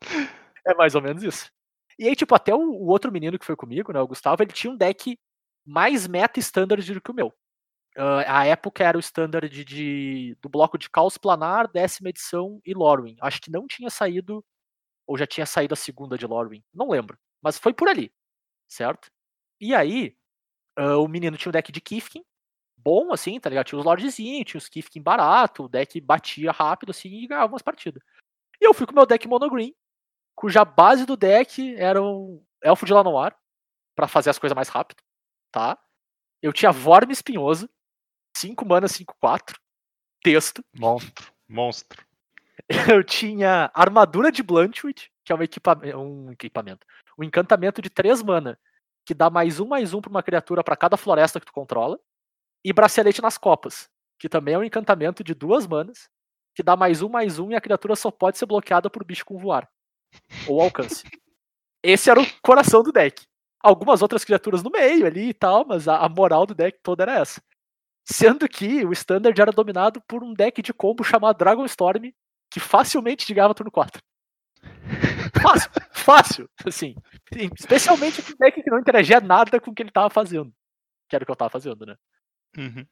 <laughs> É mais ou menos isso. E aí, tipo, até o, o outro menino que foi comigo, né, o Gustavo, ele tinha um deck mais meta standard do que o meu. Uh, a época era o standard de, do bloco de Caos Planar, décima edição e Lorwyn. Acho que não tinha saído, ou já tinha saído a segunda de Lorwyn. Não lembro. Mas foi por ali, certo? E aí, uh, o menino tinha um deck de Kifkin, bom, assim, tá ligado? Tinha os Lordzinhos, tinha os Kifkin barato, o deck batia rápido, assim, e ganhava umas partidas. E eu fui com o meu deck Monogreen, cuja base do deck era um Elfo de Lanoir, para fazer as coisas mais rápido, tá? Eu tinha Vorme Espinhoso, 5 mana, 5, 4, texto. Monstro, monstro. <laughs> Eu tinha Armadura de Bluntwood, que é um, equipa um equipamento, um encantamento de 3 mana, que dá mais um, mais um pra uma criatura para cada floresta que tu controla. E Bracelete nas Copas, que também é um encantamento de duas manas, que dá mais um, mais um, e a criatura só pode ser bloqueada por bicho com voar. Ou alcance. <laughs> Esse era o coração do deck. Algumas outras criaturas no meio ali e tal, mas a, a moral do deck toda era essa. Sendo que o Standard era dominado por um deck de combo chamado Dragon Storm, que facilmente chegava turno 4. Fácil, <laughs> fácil, assim. Especialmente com um deck que não interagia nada com o que ele tava fazendo. Que era o que eu tava fazendo, né? Uhum.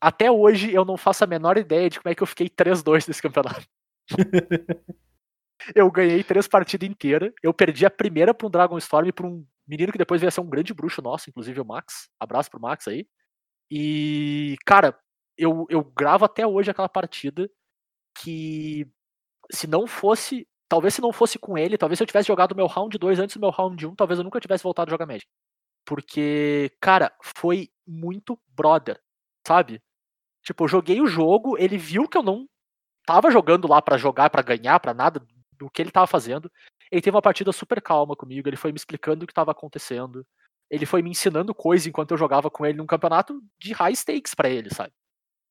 Até hoje eu não faço a menor ideia de como é que eu fiquei 3-2 nesse campeonato. <laughs> eu ganhei três partidas inteiras. Eu perdi a primeira pra um Dragon Storm e pra um menino que depois veio a ser um grande bruxo nosso, inclusive o Max. Abraço pro Max aí. E, cara, eu, eu gravo até hoje aquela partida que se não fosse. Talvez se não fosse com ele, talvez se eu tivesse jogado meu round 2 antes do meu round 1, um, talvez eu nunca tivesse voltado a jogar Magic. Porque, cara, foi muito brother, sabe? Tipo, eu joguei o jogo, ele viu que eu não tava jogando lá para jogar, para ganhar, para nada do que ele tava fazendo. Ele teve uma partida super calma comigo, ele foi me explicando o que tava acontecendo. Ele foi me ensinando coisa enquanto eu jogava com ele num campeonato de high stakes para ele, sabe?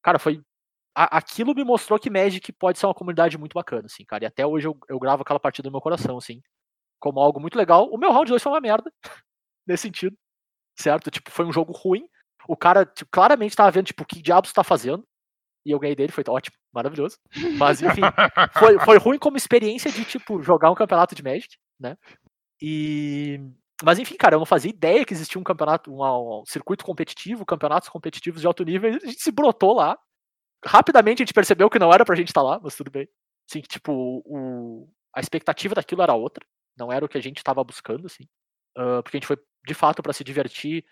Cara, foi aquilo me mostrou que Magic pode ser uma comunidade muito bacana, assim, cara. E até hoje eu, eu gravo aquela partida no meu coração, assim, como algo muito legal. O meu round 2 foi uma merda, nesse sentido, certo? Tipo, foi um jogo ruim. O cara tipo, claramente tava vendo, tipo, o que diabos tá fazendo. E eu ganhei dele, foi ótimo, maravilhoso. Mas, enfim, <laughs> foi, foi ruim como experiência de, tipo, jogar um campeonato de Magic, né? E. Mas enfim, cara, eu não fazia ideia que existia um campeonato, um, um circuito competitivo, campeonatos competitivos de alto nível, a gente se brotou lá, rapidamente a gente percebeu que não era pra gente estar tá lá, mas tudo bem. Assim, tipo, o, a expectativa daquilo era outra, não era o que a gente estava buscando, assim. Uh, porque a gente foi, de fato, para se divertir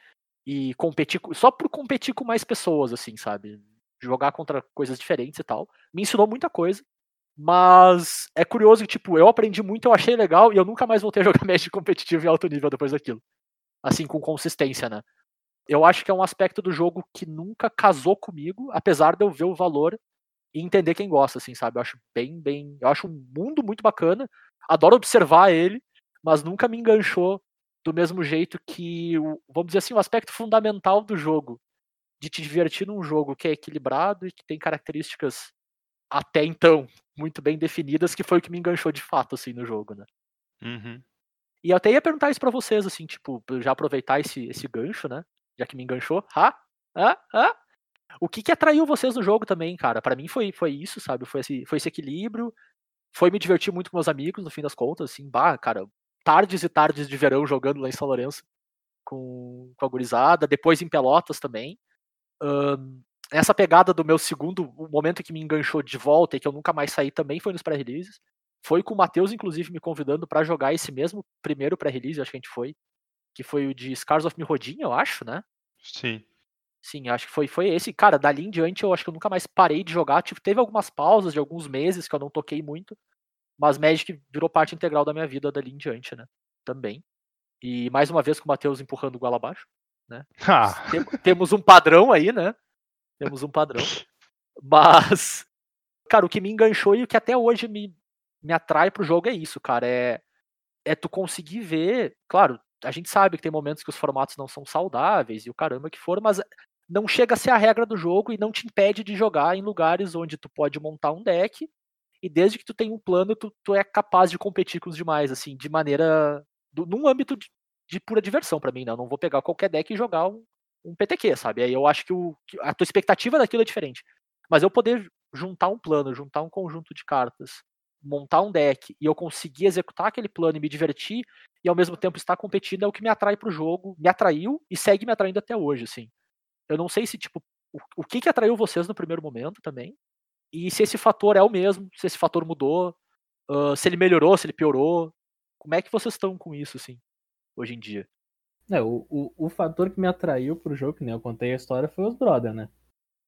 e competir, só por competir com mais pessoas, assim, sabe? Jogar contra coisas diferentes e tal. Me ensinou muita coisa, mas é curioso que, tipo, eu aprendi muito, eu achei legal e eu nunca mais voltei a <laughs> jogar Magic competitivo em alto nível depois daquilo. Assim, com consistência, né? eu acho que é um aspecto do jogo que nunca casou comigo, apesar de eu ver o valor e entender quem gosta, assim, sabe? Eu acho bem, bem. Eu acho um mundo muito bacana. Adoro observar ele, mas nunca me enganchou do mesmo jeito que, o, vamos dizer assim, o aspecto fundamental do jogo, de te divertir num jogo que é equilibrado e que tem características até então muito bem definidas, que foi o que me enganchou de fato, assim, no jogo, né? Uhum. E eu até ia perguntar isso pra vocês, assim, tipo, já aproveitar esse, esse gancho, né? já que me enganchou. Ha? Ha? Ha? O que, que atraiu vocês no jogo também, cara? Para mim foi, foi isso, sabe? Foi esse, foi esse equilíbrio. Foi me divertir muito com meus amigos, no fim das contas, assim, bah, cara, tardes e tardes de verão jogando lá em São Lourenço com, com a gurizada, depois em Pelotas também. Essa pegada do meu segundo, o momento que me enganchou de volta e que eu nunca mais saí também foi nos pré-releases. Foi com o Matheus, inclusive, me convidando para jogar esse mesmo primeiro pré-release, acho que a gente foi, que foi o de Scars of Mirrodin, eu acho, né? Sim. Sim, acho que foi, foi esse. Cara, dali em diante eu acho que eu nunca mais parei de jogar. Tipo, teve algumas pausas de alguns meses que eu não toquei muito. Mas Magic virou parte integral da minha vida dali em diante, né? Também. E mais uma vez com o Matheus empurrando o goela abaixo. Né? Ah. Tem, temos um padrão aí, né? Temos um padrão. Mas, cara, o que me enganchou e o que até hoje me, me atrai pro jogo é isso, cara. É, é tu conseguir ver. Claro, a gente sabe que tem momentos que os formatos não são saudáveis e o caramba que for, mas não chega a ser a regra do jogo e não te impede de jogar em lugares onde tu pode montar um deck e desde que tu tenha um plano, tu, tu é capaz de competir com os demais, assim, de maneira. Do, num âmbito de, de pura diversão para mim, né? Eu não vou pegar qualquer deck e jogar um, um PTQ, sabe? Aí eu acho que, o, que a tua expectativa daquilo é diferente. Mas eu poder juntar um plano, juntar um conjunto de cartas, montar um deck e eu conseguir executar aquele plano e me divertir e ao mesmo tempo estar competindo é o que me atrai pro jogo, me atraiu e segue me atraindo até hoje, assim. Eu não sei se, tipo, o, o que que atraiu vocês no primeiro momento também, e se esse fator é o mesmo, se esse fator mudou, uh, se ele melhorou, se ele piorou. Como é que vocês estão com isso, assim, hoje em dia? É, o, o, o fator que me atraiu pro jogo, que nem eu contei a história, foi os brother, né?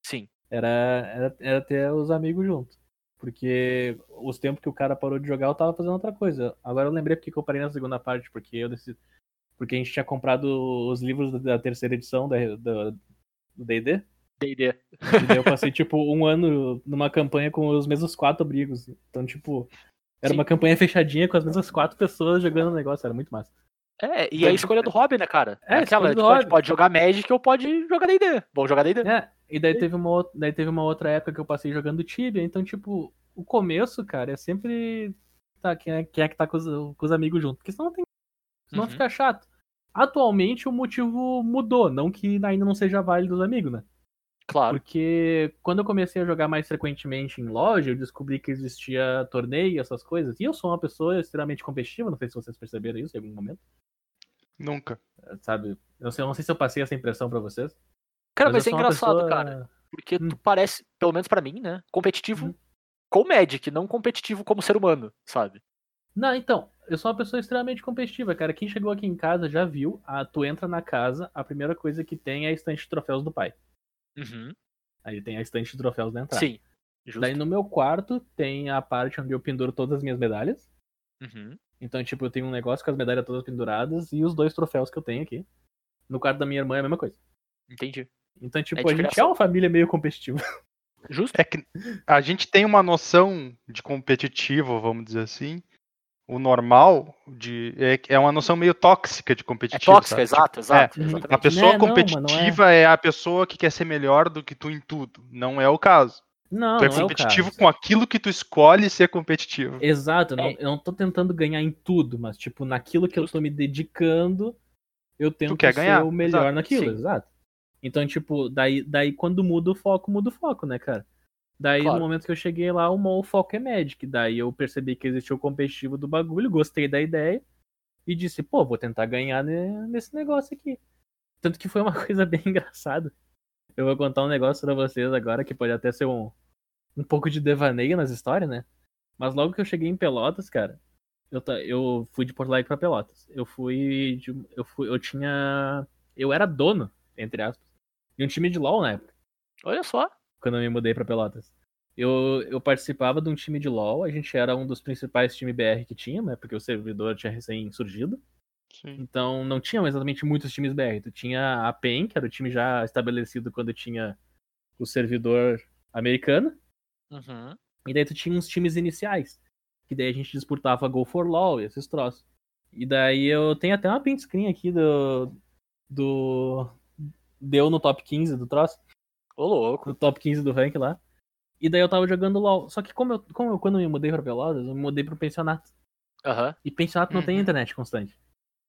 Sim. Era, era, era ter os amigos juntos. Porque os tempos que o cara parou de jogar, eu tava fazendo outra coisa. Agora eu lembrei porque que eu parei na segunda parte, porque eu decidi. Porque a gente tinha comprado os livros da terceira edição da, da, do DD. D&D. Eu passei, tipo, um ano numa campanha com os mesmos quatro abrigos. Então, tipo, era Sim. uma campanha fechadinha com as mesmas quatro pessoas jogando o negócio, era muito massa. É, e a escolha do hobby, né, cara? É, aquela, tipo, hobby. pode jogar Magic ou pode jogar D&D. Vamos jogar D&D. É, e daí teve uma, outra- daí teve uma outra época que eu passei jogando Tibia, então, tipo, o começo, cara, é sempre. Tá, quem é, quem é que tá com os, com os amigos junto? Porque senão não tem. Senão Uhum. fica chato. Atualmente o motivo mudou, não que ainda não seja válido os amigos, né? Claro. Porque quando eu comecei a jogar mais frequentemente em loja, eu descobri que existia torneio, essas coisas. E eu sou uma pessoa extremamente competitiva, não sei se vocês perceberam isso em algum momento, Nunca. sabe? Eu, sei, eu não sei se eu passei essa impressão pra vocês. Cara, mas, eu é engraçado, pessoa- cara. Porque Hum. tu parece, pelo menos pra mim, né? Competitivo Uhum. com Magic, não competitivo como ser humano, sabe? Não, então, eu sou uma pessoa extremamente competitiva, cara. Quem chegou aqui em casa já viu, ah, tu entra na casa, a primeira coisa que tem é a estante de troféus do pai. Uhum. Aí tem a estante de troféus da entrada. Sim. Justo. Daí no meu quarto tem a parte onde eu penduro todas as minhas medalhas. Uhum. Então, tipo, eu tenho um negócio com as medalhas todas penduradas e os dois troféus que eu tenho aqui. No quarto da minha irmã é a mesma coisa. Entendi. Então, tipo, É a gente é uma família meio competitiva. <laughs> Justo. É que a gente tem uma noção de competitivo, vamos dizer assim. O normal de é, é uma noção meio tóxica de É competitivo. tóxica, sabe? exato, exato. Uhum. exatamente. A pessoa Né, não, é. competitiva é... a pessoa que quer ser melhor do que tu em tudo. Não é o caso. Não, tu é não é o competitivo caso. com aquilo que tu escolhe ser competitivo. Exato, eu não, É. eu não tô tentando ganhar em tudo, mas, tipo, naquilo que eu tô me dedicando, eu tento quer ser ganhar, o melhor exato, naquilo, sim. exato. Então, tipo, daí, daí quando muda o foco, muda o foco, né, cara? Daí, Claro. no momento que eu cheguei lá, o, o foco é Magic. Daí eu percebi que existia o competitivo do bagulho, gostei da ideia e disse, pô, vou tentar ganhar ne- nesse negócio aqui. Tanto que foi uma <laughs> coisa bem engraçada. Eu vou contar um negócio pra vocês agora que pode até ser um, um pouco de devaneio nas histórias, né? Mas logo que eu cheguei em Pelotas, cara, eu, eu fui de Porto Alegre pra Pelotas. Eu fui, de- eu fui, eu tinha, eu era dono, entre aspas, de um time de LoL na época Olha só. Quando eu me mudei pra Pelotas. Eu, eu participava de um time de LoL, a gente era um dos principais times BR que tinha, né? Porque o servidor tinha recém surgido. Sim. Então não tinham exatamente muitos times BR. Tu tinha a PEN, que era o time já estabelecido quando tinha o servidor americano. Uhum. E daí tu tinha uns times iniciais. Que daí a gente disputava Go for LoL e esses troços. E daí eu tenho até uma print screen aqui do. Do. Deu no top 15 do troço. Ô, louco. no top 15 do rank lá. E daí eu tava jogando LOL. Só que como eu, como eu quando eu me mudei pra Pelotas, eu me mudei pro pensionato. Aham. E pensionato não tem Uhum. internet constante.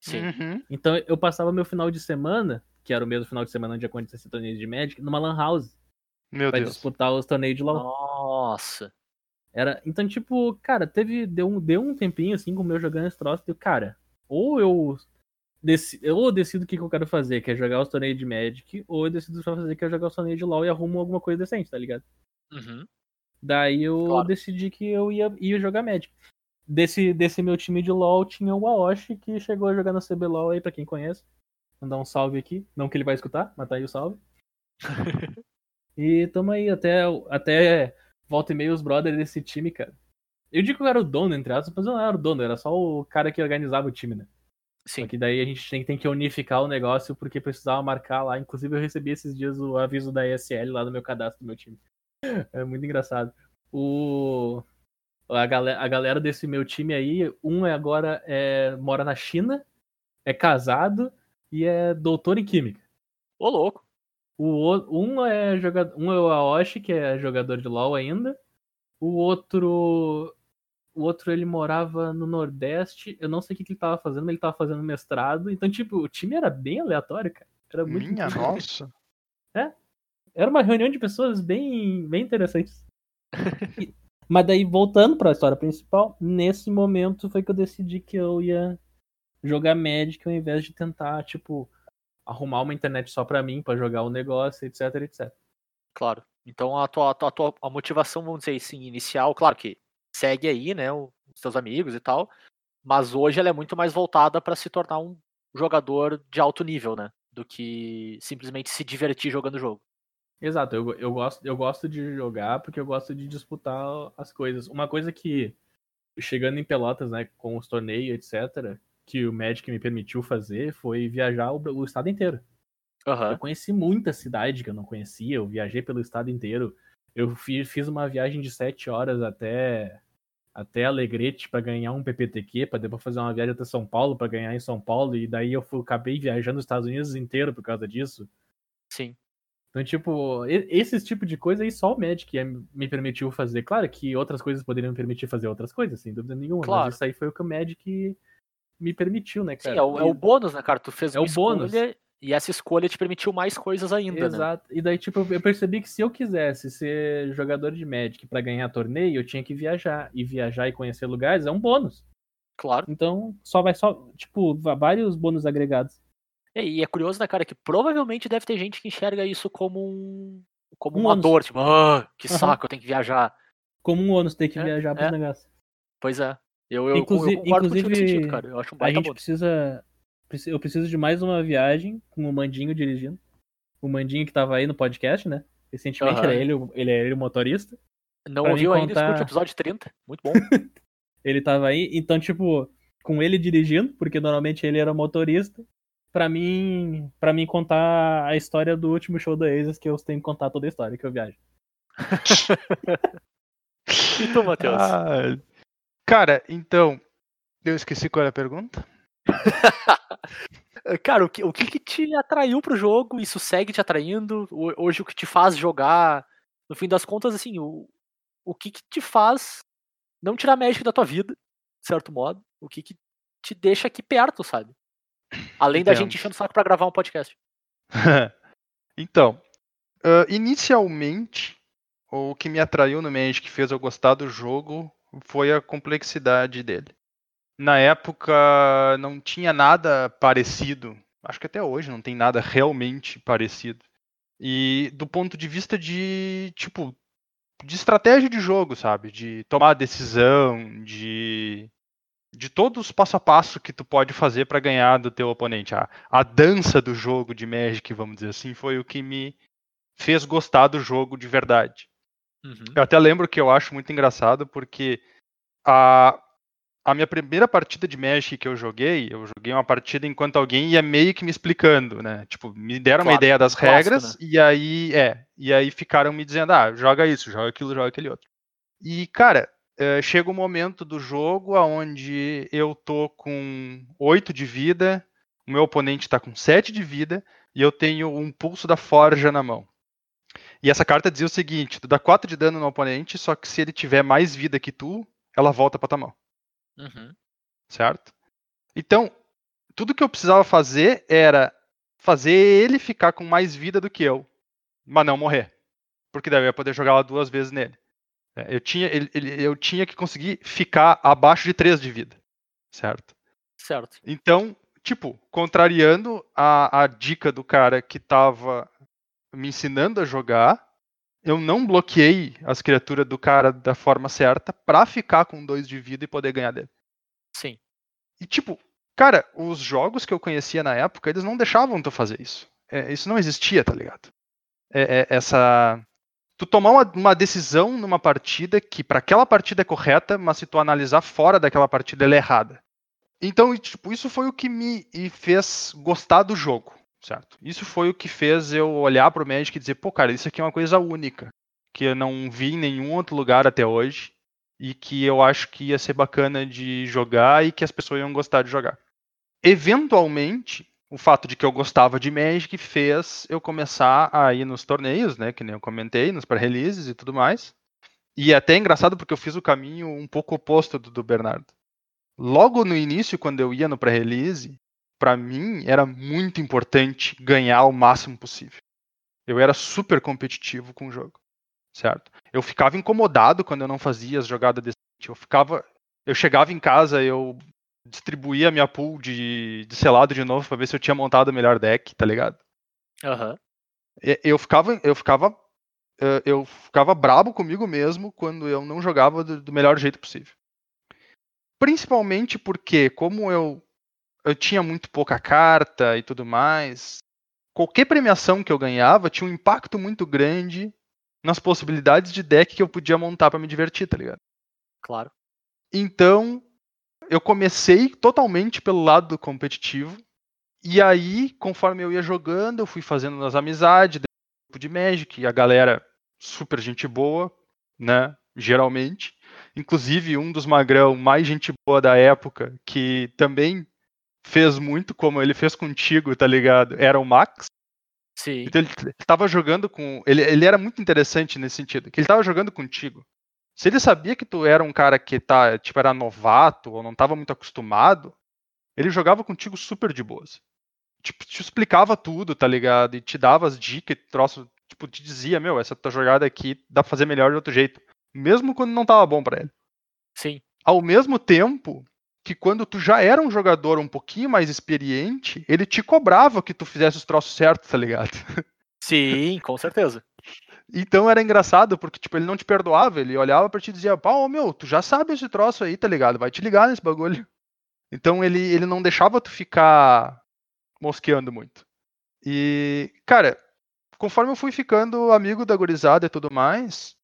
Sim. Uhum. Então eu passava meu final de semana, que era o mesmo final de semana onde acontecia torneio de Magic, numa lan house. Meu pra Deus. disputar os torneios de LOL. Nossa. Era, então, tipo, cara, teve. Deu um, deu um tempinho assim com o meu jogando esse troço. Deu, cara, ou eu. Deci, ou eu decido o que, que eu quero fazer, que é jogar os torneios de Magic, ou eu decido vou fazer, que é jogar os torneios de LOL e arrumo alguma coisa decente, tá ligado? Uhum. Daí eu Claro. decidi que eu ia, ia jogar Magic. Desse, desse meu time de LoL tinha o Aoshi, que chegou a jogar no CBLOL aí, pra quem conhece. Mandar um salve aqui. Não que ele vai escutar, mas tá aí o salve. <laughs> e tamo aí, até, até volta e meia os brothers desse time, cara. Eu digo que eu era o dono, entre aspas, mas eu não era o dono, era só o cara que organizava o time, né? Sim. Só que daí a gente tem, tem que unificar o negócio porque precisava marcar lá. Inclusive eu recebi esses dias o aviso da ESL lá no meu cadastro do meu time. <laughs> É muito engraçado. O a galera, a galera desse meu time aí, um é agora é, mora na China, é casado e é doutor em química. Ô, louco. O um é jogador, um é o Aoshi, que é jogador de LoL ainda. O outro, o outro ele morava no Nordeste. Eu não sei o que, que ele tava fazendo, mas ele tava fazendo mestrado. Então, tipo, o time era bem aleatório, cara. Era muito Minha <laughs> nossa. Era uma reunião de pessoas bem, bem interessantes. E- Mas daí, voltando pra história principal, nesse momento foi que eu decidi que eu ia jogar Magic ao invés de tentar, tipo, arrumar uma internet só pra mim, pra jogar o negócio, etc, etc. Claro. Então a tua, a tua, a tua- a motivação, vamos dizer assim, inicial, claro que segue aí, né, os teus amigos e tal, mas hoje ela é muito mais voltada para se tornar um jogador de alto nível, né, do que simplesmente se divertir jogando o jogo. Exato, eu, eu, gosto, eu gosto de jogar porque eu gosto de disputar as coisas. Uma coisa que, chegando em Pelotas, né, com os torneios, etc., que o Magic me permitiu fazer foi viajar o, o estado inteiro. Aham. Eu conheci muita cidade que eu não conhecia, eu viajei pelo estado inteiro. Eu fi- fiz uma viagem de sete horas até até Alegrete para ganhar um PPTQ, para depois fazer uma viagem até São Paulo para ganhar em São Paulo, e daí eu fui- acabei viajando os Estados Unidos inteiro por causa disso. Sim. Então, tipo, e- esses tipo de coisa aí só o Magic me permitiu fazer. Claro que outras coisas poderiam me permitir fazer outras coisas, sem dúvida nenhuma. Claro. Mas isso aí foi o que o Magic me permitiu, né, Sim, cara? é o, é o bônus, né, cara? Tu fez É o bônus. E essa escolha te permitiu mais coisas ainda, né? Exato. E daí, tipo, eu percebi que se eu quisesse ser jogador de Magic pra ganhar torneio, eu tinha que viajar. E viajar e conhecer lugares é um bônus. Claro. Então, só vai só, tipo, vários bônus agregados. E e é curioso, né, cara, que provavelmente deve ter gente que enxerga isso como um. como Um uma ônus. dor, tipo, ah, que Aham. saco, eu tenho que viajar. Como um ônus ter que É, viajar pros é. negócios. Pois é. Eu, eu, Inclusi- eu concordo contigo inclusive, sentido, cara. Eu acho um A baita gente bônus. precisa. Eu preciso de mais uma viagem com o Mandinho dirigindo. O Mandinho que tava aí no podcast, né? Recentemente Aham. era ele, o- ele era ele o motorista. Não ouviu mim ainda, contar- escute o episódio 30. Muito bom. <laughs> Ele tava aí, então, tipo, com ele dirigindo, porque normalmente ele era o motorista, pra mim, para mim contar a história do último show da Aces, que eu tenho que contar toda a história que eu viajo. <laughs> E tu, Matheus? Ah, cara, então. Eu esqueci qual era a pergunta. <laughs> Cara, o que, o que que te atraiu pro jogo? Isso segue te atraindo? Ho- Hoje o que te faz jogar? No fim das contas, assim, o, o que que te faz não tirar Magic da tua vida, de certo modo? O que que te deixa aqui perto, sabe? Além da Entendo. gente enchendo o saco pra gravar um podcast. <laughs> então, ah, inicialmente, o que me atraiu no Magic, que fez eu gostar do jogo, foi a complexidade dele. Na época, não tinha nada parecido. Acho que até hoje não tem nada realmente parecido. E do ponto de vista de, tipo, de estratégia de jogo, sabe? De tomar decisão, de de todos os passo a passo que tu pode fazer para ganhar do teu oponente. A, a dança do jogo de Magic, vamos dizer assim, foi o que me fez gostar do jogo de verdade. Uhum. Eu até lembro que eu acho muito engraçado porque a, a minha primeira partida de Magic que eu joguei, eu joguei uma partida enquanto alguém ia meio que me explicando, né? Tipo, me deram uma Claro, ideia das clássico, regras e aí, é, e aí ficaram me dizendo, ah, joga isso, joga aquilo, joga aquele outro. E, cara, eh, chega um momento do jogo onde eu tô com 8 de vida, o meu oponente tá com 7 de vida e eu tenho um pulso da forja na mão. E essa carta dizia o seguinte: tu dá 4 de dano no oponente, só que se ele tiver mais vida que tu, ela volta pra tua mão, Uhum. certo? Então, tudo que eu precisava fazer era fazer ele ficar com mais vida do que eu, mas não morrer. Porque daí eu ia poder jogar ela duas vezes nele. É, Eu tinha, ele- ele- eu tinha que conseguir ficar abaixo de 3 de vida, certo? Certo. Então, tipo, contrariando a, a dica do cara que tava me ensinando a jogar, eu não bloqueei as criaturas do cara da forma certa pra ficar com dois de vida e poder ganhar dele. Sim. E tipo, cara, os jogos que eu conhecia na época, eles não deixavam tu fazer isso. É, isso não existia, tá ligado? É, é, essa. Tu tomar uma, uma decisão numa partida que pra aquela partida é correta, mas se tu analisar fora daquela partida ela é errada. Então, tipo, isso foi o que me fez gostar do jogo, certo? Isso foi o que fez eu olhar pro Magic e dizer, pô, cara, isso aqui é uma coisa única, que eu não vi em nenhum outro lugar até hoje e que eu acho que ia ser bacana de jogar e que as pessoas iam gostar de jogar. Eventualmente, o fato de que eu gostava de Magic fez eu começar a ir nos torneios, né? Que nem eu comentei, nos pré-releases e tudo mais. E é até engraçado porque eu fiz o caminho um pouco oposto do, do Bernardo. Logo no início, quando eu ia no pré-release, para mim era muito importante ganhar o máximo possível. Eu era super competitivo com o jogo, certo? Eu ficava incomodado quando eu não fazia as jogadas decentes. Eu ficava, eu chegava em casa, eu distribuía minha pool de, de selado de novo para ver se eu tinha montado o melhor deck, tá ligado? E- Eu ficava, eu ficava, eh, eu ficava brabo comigo mesmo quando eu não jogava do, do melhor jeito possível. Principalmente porque, como eu, eu tinha muito pouca carta e tudo mais, qualquer premiação que eu ganhava tinha um impacto muito grande nas possibilidades de deck que eu podia montar para me divertir, tá ligado? Claro. Então, eu comecei totalmente pelo lado competitivo. E aí, conforme eu ia jogando, eu fui fazendo as amizades, grupo de Magic, e a galera super gente boa, né? Geralmente. Inclusive, um dos magrão mais gente boa da época, que também fez muito como ele fez contigo, tá ligado? Era o Max. Sim. Então ele estava jogando com. Ele, ele era muito interessante nesse sentido, que ele estava jogando contigo. Se ele sabia que tu era um cara que tá, tipo, era novato ou não estava muito acostumado, ele jogava contigo super de boas. Tipo, te explicava tudo, tá ligado? E te dava as dicas, troço, tipo, te dizia, meu, essa tua jogada aqui dá pra fazer melhor de outro jeito. Mesmo quando não tava bom pra ele. Sim. Ao mesmo tempo que quando tu já era um jogador um pouquinho mais experiente, ele te cobrava que tu fizesse os troços certos, tá ligado? <laughs> Sim, com certeza. Então era engraçado, porque, tipo, ele não te perdoava, ele olhava pra ti e dizia, ô meu, tu já sabe esse troço aí, tá ligado? Vai te ligar nesse bagulho. Então ele, ele não deixava tu ficar mosqueando muito. E, cara, conforme eu fui ficando amigo da gurizada e tudo mais,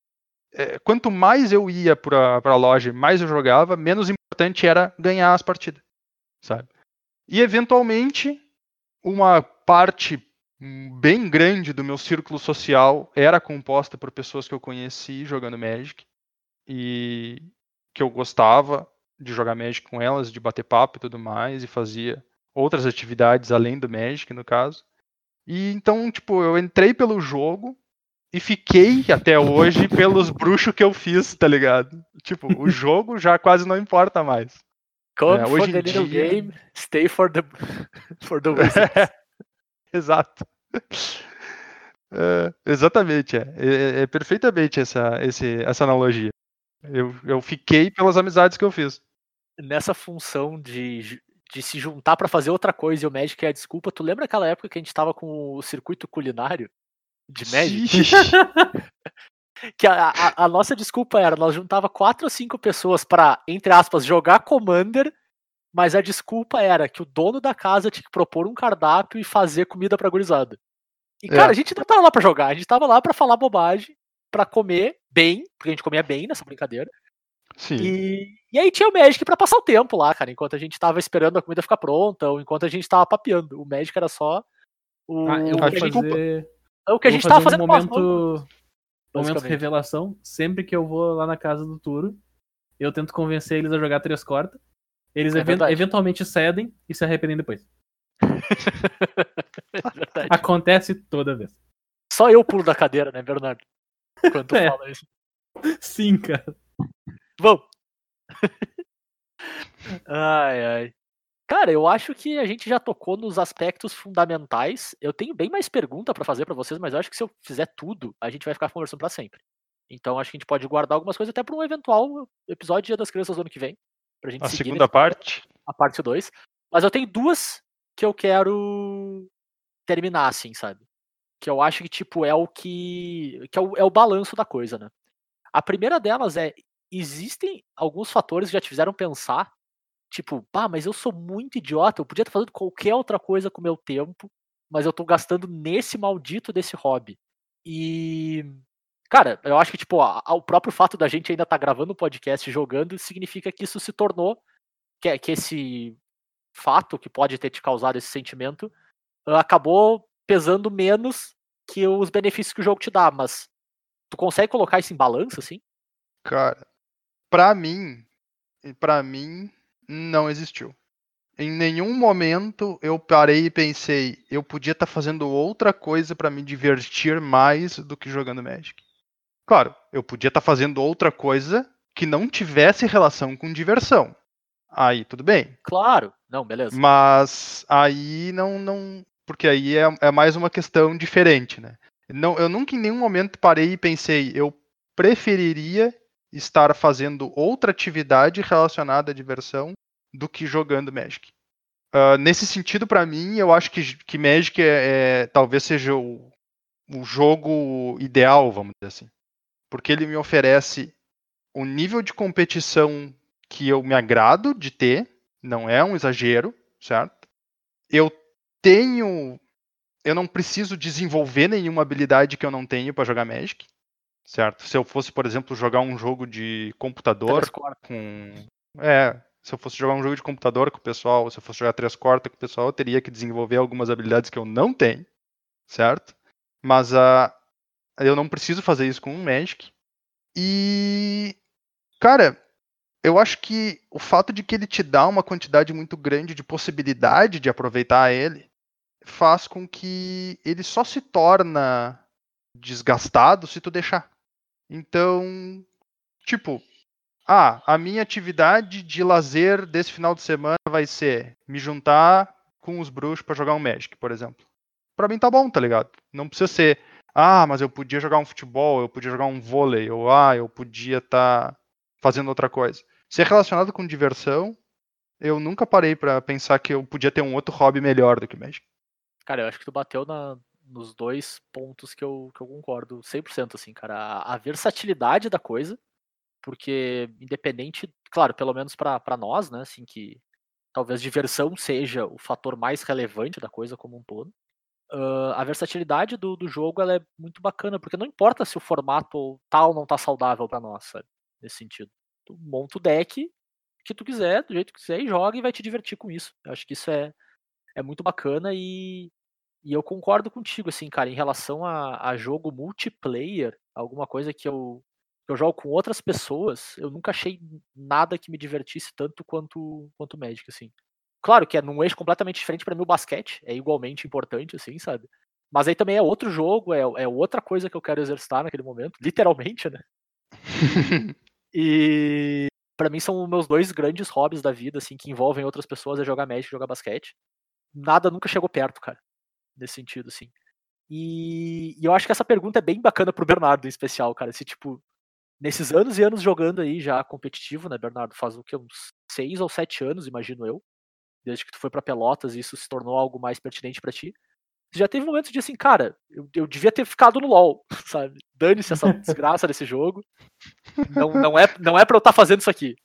é, quanto mais eu ia pra, pra loja, mais eu jogava, menos importante era ganhar as partidas, sabe? E eventualmente, uma parte bem grande do meu círculo social era composta por pessoas que eu conheci jogando Magic e que eu gostava de jogar Magic com elas, de bater papo e tudo mais, e fazia outras atividades além do Magic, no caso. E então, tipo, eu entrei pelo jogo e fiquei até hoje pelos bruxos que eu fiz, tá ligado? Tipo, o <laughs> jogo já quase não importa mais. Come É, for hoje the little dia- game, stay for the <laughs> for the wizard. <laughs> Exato. É, exatamente, é. É, é perfeitamente essa, esse, essa analogia. Eu, eu fiquei pelas amizades que eu fiz. Nessa função de, de se juntar pra fazer outra coisa e o Magic é a desculpa, tu lembra aquela época que a gente tava com o circuito culinário de Magic? <laughs> Que a, a- a nossa desculpa era, nós juntava quatro ou cinco pessoas pra, entre aspas, jogar Commander, mas a desculpa era que o dono da casa tinha que propor um cardápio e fazer comida pra gurizada. E, É. cara, a gente não tava lá pra jogar, a gente tava lá pra falar bobagem, pra comer bem, porque a gente comia bem nessa brincadeira. Sim. E, e aí tinha o Magic pra passar o tempo lá, cara, enquanto a gente tava esperando a comida ficar pronta, ou enquanto a gente tava papeando. O Magic era só o, Ah, eu o vou que fazer, o que a gente tava fazendo um momento, momento revelação. Sempre que eu vou lá na casa do Turo, eu tento convencer eles a jogar três cortas. Eles É even- verdade. eventualmente cedem e se arrependem depois. <laughs> É. Acontece toda vez. Só eu pulo da cadeira, né, Bernardo? Quando tu É. fala isso. Sim, cara. Vamos! <laughs> ai, ai. Cara, eu acho que a gente já tocou nos aspectos fundamentais. Eu tenho bem mais pergunta pra fazer pra vocês, mas eu acho que se eu fizer tudo, a gente vai ficar conversando pra sempre. Então acho que a gente pode guardar algumas coisas até pra um eventual episódio Dia das Crianças do ano que vem. Pra gente A segunda nesse- parte. a parte 2. Mas eu tenho duas que eu quero terminar, assim, sabe? Que eu acho que, tipo, é o que. que é o, é o balanço da coisa, né? A primeira delas é: existem alguns fatores que já te fizeram pensar, tipo, pá, mas eu sou muito idiota, eu podia estar fazendo qualquer outra coisa com o meu tempo, mas eu tô gastando nesse maldito desse hobby. E. Cara, eu acho que, tipo, o próprio fato da gente ainda estar gravando o podcast e jogando significa que isso se tornou que, que esse fato que pode ter te causado esse sentimento ah, acabou pesando menos que os benefícios que o jogo te dá, mas tu consegue colocar isso em balança, assim? Cara, pra mim, para mim não existiu. em nenhum momento eu parei e pensei, eu podia estar fazendo outra coisa para me divertir mais do que jogando Magic. Claro, eu podia estar fazendo outra coisa que não tivesse relação com diversão. Aí tudo bem. Claro. Não, beleza. Mas aí não, não. Porque aí é, é mais uma questão diferente, né? Não, eu nunca em nenhum momento parei e pensei, eu preferiria estar fazendo outra atividade relacionada à diversão do que jogando Magic. Uh, nesse sentido, para mim, eu acho que, que Magic é, é talvez seja o, o jogo ideal, vamos dizer assim. Porque ele me oferece um nível de competição que eu me agrado de ter, não é um exagero, certo? Eu tenho. Eu não preciso desenvolver nenhuma habilidade que eu não tenho para jogar Magic, certo? Se eu fosse, por exemplo, jogar um jogo de computador com. É, se eu fosse jogar um jogo de computador com o pessoal, se eu fosse jogar três cortas com o pessoal, eu teria que desenvolver algumas habilidades que eu não tenho, certo? Mas uh, eu não preciso fazer isso com o Magic. E. Cara, eu acho que o fato de que ele te dá uma quantidade muito grande de possibilidade de aproveitar ele faz com que ele só se torna desgastado se tu deixar. Então, tipo, ah, a minha atividade de lazer desse final de semana vai ser me juntar com os bruxos para jogar um Magic, por exemplo. Para mim tá bom, tá ligado? Não precisa ser, ah, mas eu podia jogar um futebol, eu podia jogar um vôlei, ou ah, eu podia estar tá fazendo outra coisa. Ser relacionado com diversão, eu nunca parei para pensar que eu podia ter um outro hobby melhor do que Magic. Cara, eu acho que tu bateu na, nos dois pontos que eu, que eu concordo 100%, assim, cara. A, a versatilidade da coisa, porque independente, claro, pelo menos para nós, né, assim, que talvez diversão seja o fator mais relevante da coisa como um todo. Uh, a versatilidade do, do jogo ela é muito bacana, porque não importa se o formato tal não tá saudável para nós, sabe? Nesse sentido. Tu monta o deck que tu quiser, do jeito que quiser, e joga e vai te divertir com isso. Eu acho que isso é, é muito bacana e, e eu concordo contigo, assim, cara, em relação a, a jogo multiplayer, alguma coisa que eu, que eu jogo com outras pessoas, eu nunca achei nada que me divertisse tanto quanto quanto Magic, assim. Claro que é num eixo completamente diferente para mim o basquete, é igualmente importante, assim, sabe? Mas aí também é outro jogo, é, é outra coisa que eu quero exercitar naquele momento, <laughs> literalmente, né? E para mim são meus dois grandes hobbies da vida, assim, que envolvem outras pessoas, é jogar Magic e jogar basquete. Nada nunca chegou perto, cara, nesse sentido, assim. E, e eu acho que essa pergunta é bem bacana pro Bernardo, em especial, cara. Se, tipo, nesses anos e anos jogando aí já competitivo, né, Bernardo? Faz o que? Uns seis ou sete anos, imagino eu. Desde que tu foi para Pelotas e isso se tornou algo mais pertinente para ti já teve momentos de assim, cara, eu, eu devia ter ficado no LoL, <laughs> sabe? Dane-se essa <laughs> desgraça desse jogo. Não, não, é, não é pra eu estar tá fazendo isso aqui.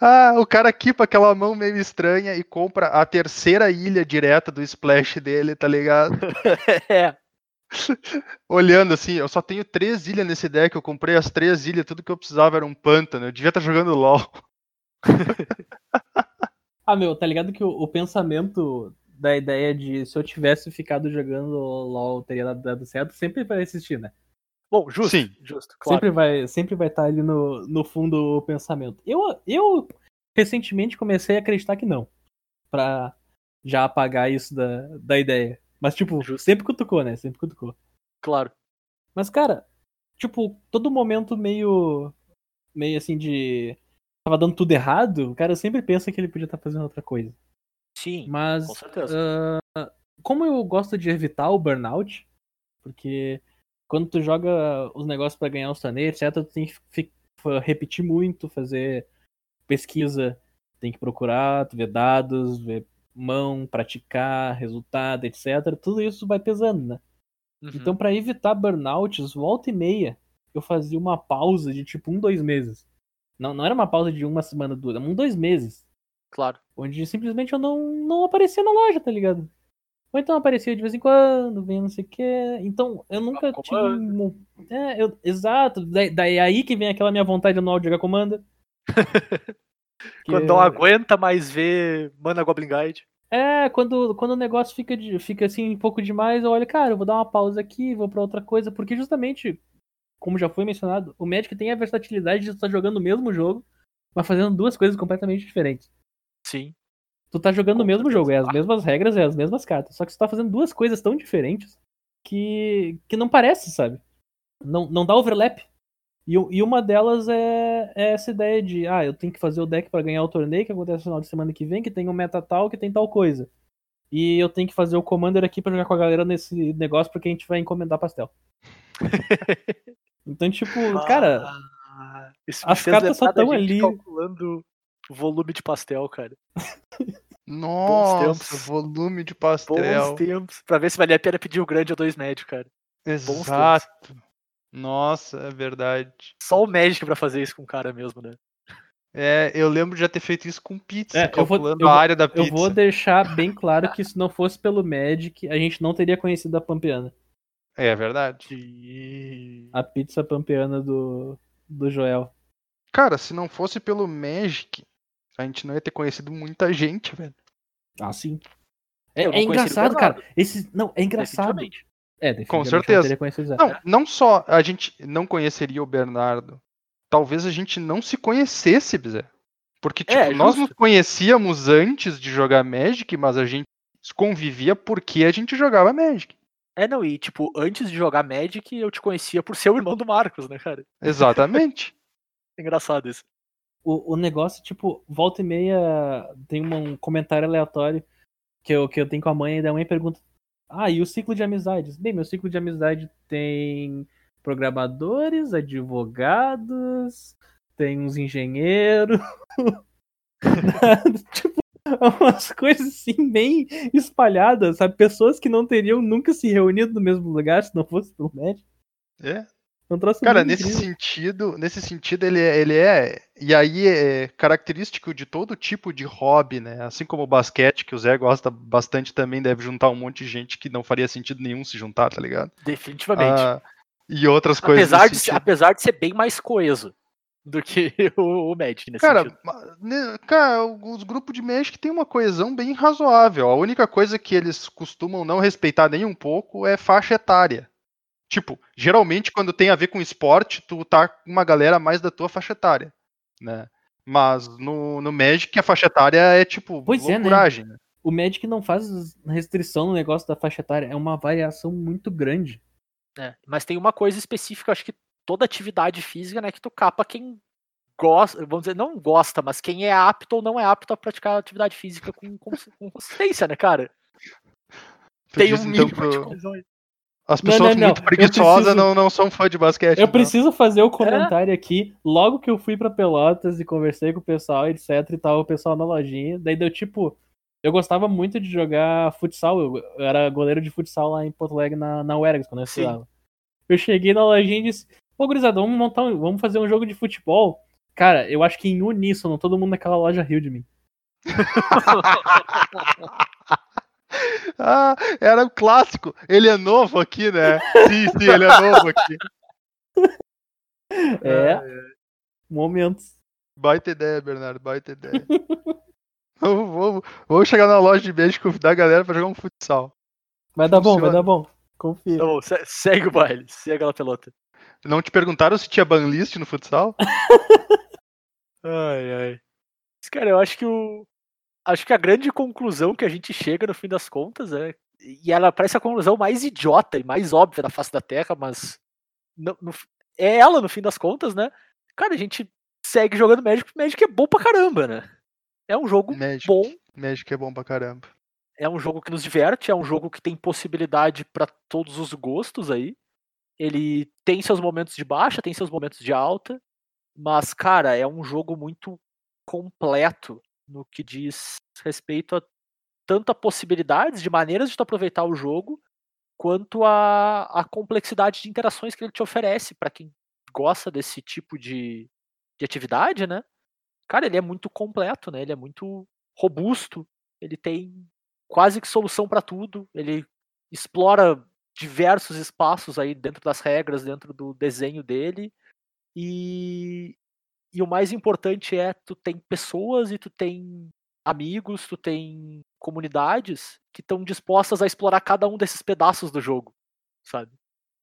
Ah, o cara equipa aquela mão meio estranha e compra a terceira ilha direta do splash dele, tá ligado? <laughs> é. Olhando assim, eu só tenho três ilhas nesse deck, eu comprei as três ilhas, tudo que eu precisava era um pântano, eu devia estar tá jogando LoL. ah, meu, tá ligado que o, o pensamento da ideia de se eu tivesse ficado jogando LOL teria dado certo, sempre vai existir, né? Bom, justo. Sim. Justo, claro. Sempre vai, sempre vai estar ali no, no fundo o pensamento. Eu, eu recentemente comecei a acreditar que não. Pra já apagar isso da, da ideia. Mas, tipo, justo. sempre cutucou, né? Sempre cutucou. Claro. Mas, cara, tipo, todo momento meio. meio assim de. Tava dando tudo errado, o cara sempre pensa que ele podia estar fazendo outra coisa. Sim, Mas, com certeza. Uh, como eu gosto de evitar o burnout, porque quando tu joga os negócios para ganhar os torneios, etc., tu tem que repetir muito, fazer pesquisa, tem que procurar, ver dados, ver mão, praticar, resultado, etc. Tudo isso vai pesando, né? Uhum. Então, para evitar burnouts, volta e meia, eu fazia uma pausa de tipo um, dois meses. Não, não era uma pausa de uma semana, duas, um, dois meses. Claro. Onde simplesmente eu não, não aparecia na loja, tá ligado? Ou então aparecia de vez em quando, vem não sei o quê. Então, eu nunca ah, tive. É, eu... exato. Daí, daí é aí que vem aquela minha vontade anual de jogar comanda. <laughs> quando não aguenta mais ver Mana Goblin Guide. É, quando, quando o negócio fica, de, fica assim um pouco demais, eu olho, cara, eu vou dar uma pausa aqui, vou pra outra coisa, porque justamente, como já foi mencionado, o Magic tem a versatilidade de estar jogando o mesmo jogo, mas fazendo duas coisas completamente diferentes. Sim. Tu tá jogando o mesmo jogo, é as mesmas regras, é as mesmas cartas. Só que tu tá fazendo duas coisas tão diferentes que, que não parece, sabe? Não, não dá overlap. E, e uma delas é, é essa ideia de, ah, eu tenho que fazer o deck pra ganhar o torneio que acontece no final de semana que vem, que tem um meta tal, que tem tal coisa. E eu tenho que fazer o commander aqui pra jogar com a galera nesse negócio porque a gente vai encomendar pastel. <laughs> Então, tipo, cara, Ah, as cartas só lembrar da tão gente ali. calculando o volume de pastel, cara. Nossa, tempos. volume de Bons pastel. tempos. Pra ver se valia a pena pedir o grande ou dois médios, cara. Exato. Nossa, é verdade. Só o Magic pra fazer isso com o cara mesmo, né? É, eu lembro de já ter feito isso com pizza, É, eu vou- calculando eu vou- a área da eu pizza. vou deixar bem <laughs> claro que se não fosse pelo Magic, a gente não teria conhecido a Pampeana. É verdade. E... A pizza pampeana do, do Joel. Cara, se não fosse pelo Magic, a gente não ia ter conhecido muita gente, velho. Ah, sim. É, não é engraçado, cara. Esse, não, é engraçado. Definitivamente. É, definitivamente Com não certeza. teria conhecido o Zé. Não, não só a gente não conheceria o Bernardo, talvez a gente não se conhecesse, Bizé. Porque, tipo, É, nós nos conhecíamos antes de jogar Magic, mas a gente convivia porque a gente jogava Magic. É, não, e tipo, antes de jogar Magic, eu te conhecia por ser o irmão do Marcos, né, cara? Exatamente. <laughs> Engraçado isso. O, o negócio, tipo, volta e meia tem um comentário aleatório que eu, que eu tenho com a mãe, e daí a mãe pergunta: Ah, e o ciclo de amizades? Bem, meu ciclo de amizade tem programadores, advogados, tem uns engenheiros. <laughs> tipo, umas coisas assim bem espalhadas, sabe? Pessoas que não teriam nunca se reunido no mesmo lugar se não fosse pelo médico. É. É um troço Cara, nesse incrível. sentido, nesse sentido ele é, ele é, e aí é característico de todo tipo de hobby, né? Assim como o basquete, que o Zé gosta bastante também, deve juntar um monte de gente que não faria sentido nenhum se juntar, tá ligado? Definitivamente. Ah, e outras coisas apesar, de, ser- sentido. apesar de ser bem mais coeso do que <laughs> o, o Magic nesse Cara, sentido. né, cara, os grupos de Magic têm uma coesão bem razoável. A única coisa que eles costumam não respeitar nem um pouco é faixa etária. Tipo, geralmente quando tem a ver com esporte, tu tá com uma galera mais da tua faixa etária, né? Mas no, no Magic a faixa etária é tipo Pois é, né? loucuragem, né? O Magic não faz restrição no negócio da faixa etária, é uma variação muito grande. É, mas tem uma coisa específica, acho que toda atividade física, né, que tu capa quem gosta, vamos dizer, não gosta, mas quem é apto ou não é apto a praticar atividade física com, com, com consistência, né, cara? Tu Tem diz, um então, mínimo pro- de. As pessoas não, não. muito preguiçosas preciso- não, não são fã de basquete. Eu então. preciso fazer o comentário aqui. Logo que eu fui pra Pelotas e conversei com o pessoal, etc. E tava o pessoal na lojinha. Daí deu tipo. Eu gostava muito de jogar futsal. Eu era goleiro de futsal lá em Porto Alegre na, na UERGS, quando eu Sim. estudava. Eu cheguei na lojinha e disse: Pô, gurizada, vamos montar um- vamos fazer um jogo de futebol. Cara, eu acho que em uníssono, todo mundo naquela loja riu de mim. <laughs> <laughs> Ah, era o clássico. Ele é novo aqui, né? Sim, sim, ele é novo aqui. É. Momentos. Baita ideia, Bernardo, baita ideia. <laughs> vamos, vamos, vamos chegar na loja de beijo e convidar a galera pra jogar um futsal. Vai dar bom, vai dar bom. Confia. Tá bom, se- segue o baile, segue a pelota. Não te perguntaram se tinha banlist no futsal? <laughs> Ai, ai. Cara, eu acho que o. Acho que a grande conclusão que a gente chega no fim das contas é. E ela parece a conclusão mais idiota e mais óbvia da face da Terra, mas. no- no- é ela no fim das contas, né? Cara, a gente segue jogando Magic, porque Magic é bom pra caramba, né? É um jogo Magic. bom, Magic é bom pra caramba. é um jogo que nos diverte, é um jogo que tem possibilidade pra todos os gostos aí. Ele tem seus momentos de baixa, tem seus momentos de alta, mas cara, é um jogo muito completo no que diz respeito a tanto a possibilidades de maneiras de tu aproveitar o jogo, quanto a, a complexidade de interações que ele te oferece pra quem gosta desse tipo de, de atividade, né? Cara, ele é muito completo, né? Ele é muito robusto, ele tem quase que solução para tudo. Ele explora diversos espaços aí dentro das regras, dentro do desenho dele. E, e o mais importante é tu tem pessoas e tu tem amigos, tu tem comunidades que estão dispostas a explorar cada um desses pedaços do jogo, sabe?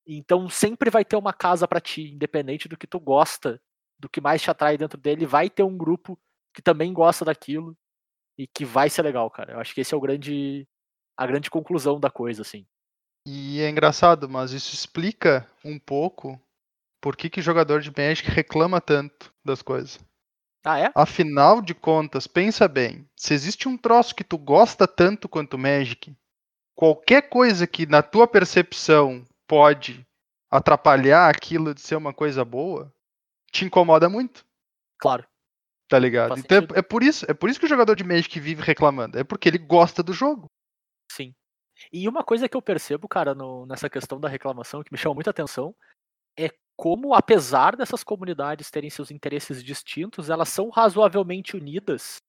Então sempre vai ter uma casa para ti, independente do que tu gosta, do que mais te atrai dentro dele, vai ter um grupo que também gosta daquilo. e que vai ser legal, cara. Eu acho que esse é o grande a grande conclusão da coisa, assim. E é engraçado, mas isso explica um pouco por que, que jogador de Magic reclama tanto das coisas. Ah, é? Afinal de contas, pensa bem, se existe um troço que tu gosta tanto quanto Magic, qualquer coisa que na tua percepção pode atrapalhar aquilo de ser uma coisa boa, te incomoda muito, Claro. tá ligado? Faz Então é, sentido. é por isso, é por isso que o jogador de Magic vive reclamando, é porque ele gosta do jogo. Sim. E uma coisa que eu percebo, cara, no- nessa questão da reclamação, que me chama muita atenção, é como, apesar dessas comunidades terem seus interesses distintos, elas são razoavelmente unidas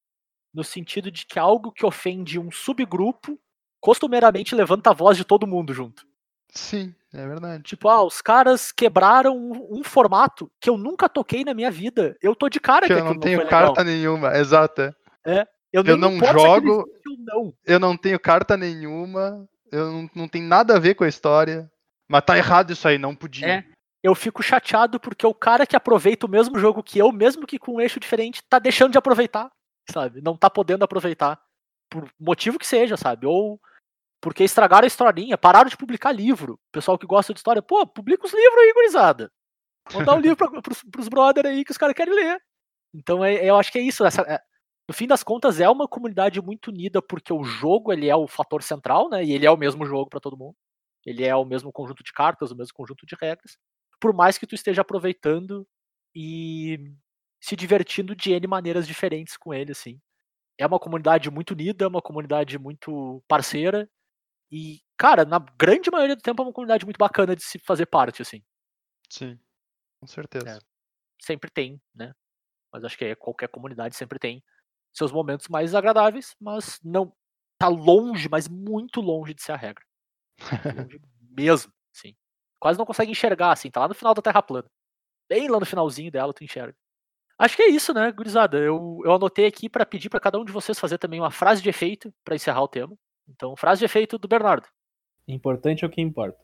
no sentido de que algo que ofende um subgrupo costumeiramente levanta a voz de todo mundo junto. Sim, é verdade. Tipo, ah, os caras quebraram um, um formato que eu nunca toquei na minha vida. Eu tô de cara Que que eu não tenho foi legal. carta nenhuma, exato. é. Eu, eu me não jogo- ou não. Eu não tenho carta nenhuma, eu não, não tem nada a ver com a história. Mas tá errado isso aí, não podia. É. Eu fico chateado porque o cara que aproveita o mesmo jogo que eu, mesmo que com um eixo diferente, tá deixando de aproveitar, sabe? Não tá podendo aproveitar. Por motivo que seja, sabe? Ou porque estragaram a historinha, pararam de publicar livro. O pessoal que gosta de história, pô, publica os livros aí, gurizada. Vou dar um livro pra, <laughs> pros, pros brother aí que os caras querem ler. Então é- eu acho que é isso. essa- é- no fim das contas, é uma comunidade muito unida porque o jogo ele é o fator central, né? E ele é o mesmo jogo pra todo mundo. Ele é o mesmo conjunto de cartas, o mesmo conjunto de regras. Por mais que tu esteja aproveitando e se divertindo de N maneiras diferentes com ele, assim. É uma comunidade muito unida, uma comunidade muito parceira. E, cara, na grande maioria do tempo é uma comunidade muito bacana de se fazer parte, assim. Sim, com certeza. É. Sempre tem, né? Mas acho que é, qualquer comunidade sempre tem seus momentos mais agradáveis, mas não tá longe, mas muito longe de ser a regra. Longe <laughs> mesmo, sim. Quase não consegue enxergar, assim, tá lá no final da Terra plana. Bem lá no finalzinho dela, tu enxerga. Acho que é isso, né, gurizada? Eu, eu anotei aqui pra pedir pra cada um de vocês fazer também uma frase de efeito pra encerrar o tema. Então, frase de efeito do Bernardo. Importante é o que importa.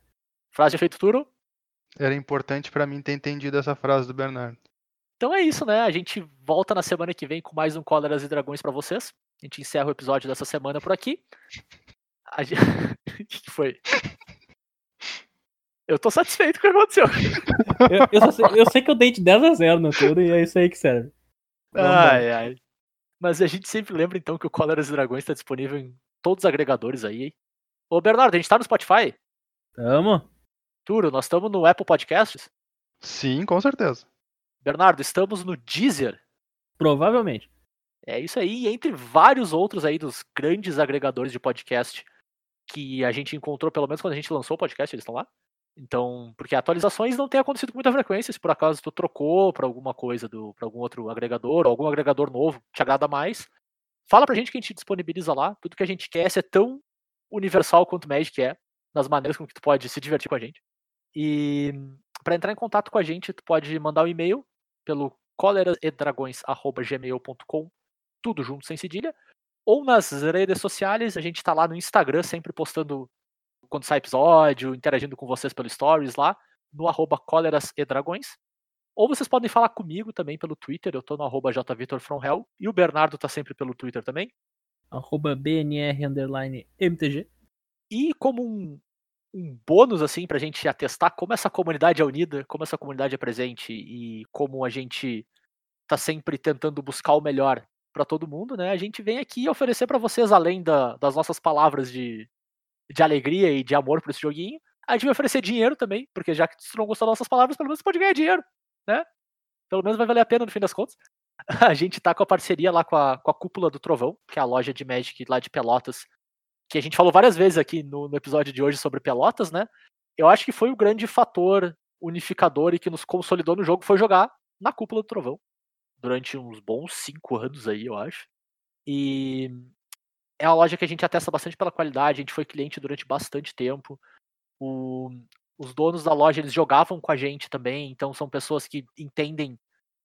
Frase de efeito Turo. Era importante pra mim ter entendido essa frase do Bernardo. Então é isso, né? A gente volta na semana que vem com mais um Cóleras e Dragões pra vocês. A gente encerra o episódio dessa semana por aqui. A gente... <laughs> O que foi? Eu tô satisfeito com o que aconteceu. Eu, eu só sei, eu sei que eu dei de 10 a 0 no tudo e é isso aí que serve. Vamos. Ai, ai. Mas a gente sempre lembra então que o Cóleras e Dragões tá disponível em todos os agregadores aí. hein? Ô Bernardo, a gente tá no Spotify? Tamo? Turo, nós estamos no Apple Podcasts? Sim, com certeza. Bernardo, estamos no Deezer? Provavelmente. É isso aí, e entre vários outros aí dos grandes agregadores de podcast que a gente encontrou, pelo menos quando a gente lançou o podcast, eles estão lá. Então, porque atualizações não têm acontecido com muita frequência, se por acaso tu trocou para alguma coisa do para algum outro agregador, ou algum agregador novo te agrada mais, fala pra gente que a gente disponibiliza lá, tudo que a gente quer é ser tão universal quanto o Magic é, nas maneiras com que tu pode se divertir com a gente. E para entrar em contato com a gente, tu pode mandar um e-mail pelo coleraedragões@gmail.com tudo junto sem cedilha, ou nas redes sociais, a gente tá lá no Instagram, sempre postando quando sai episódio, interagindo com vocês pelo Stories lá, no arroba cóleras e dragões. Ou vocês podem falar comigo também pelo Twitter, eu tô no arroba jvitorfromhell, e o Bernardo tá sempre pelo Twitter também. Arroba BNR underline MTG. E como um, um bônus, assim, pra gente atestar como essa comunidade é unida, como essa comunidade é presente e como a gente tá sempre tentando buscar o melhor pra todo mundo, né? A gente vem aqui oferecer pra vocês, além da- das nossas palavras de, de alegria e de amor por esse joguinho, a gente vai oferecer dinheiro também, porque já que você não gostou das nossas palavras, pelo menos pode ganhar dinheiro, né? Pelo menos vai valer a pena no fim das contas. <laughs> A gente tá com a parceria lá com a, com a Cúpula do Trovão, que é a loja de Magic lá de Pelotas, que a gente falou várias vezes aqui no, no episódio de hoje sobre Pelotas, né? Eu acho que foi o grande fator unificador e que nos consolidou no jogo foi jogar na Cúpula do Trovão. Durante uns bons cinco anos aí, eu acho. E é uma loja que a gente atesta bastante pela qualidade, a gente foi cliente durante bastante tempo. O- os donos da loja, eles jogavam com a gente também, então são pessoas que entendem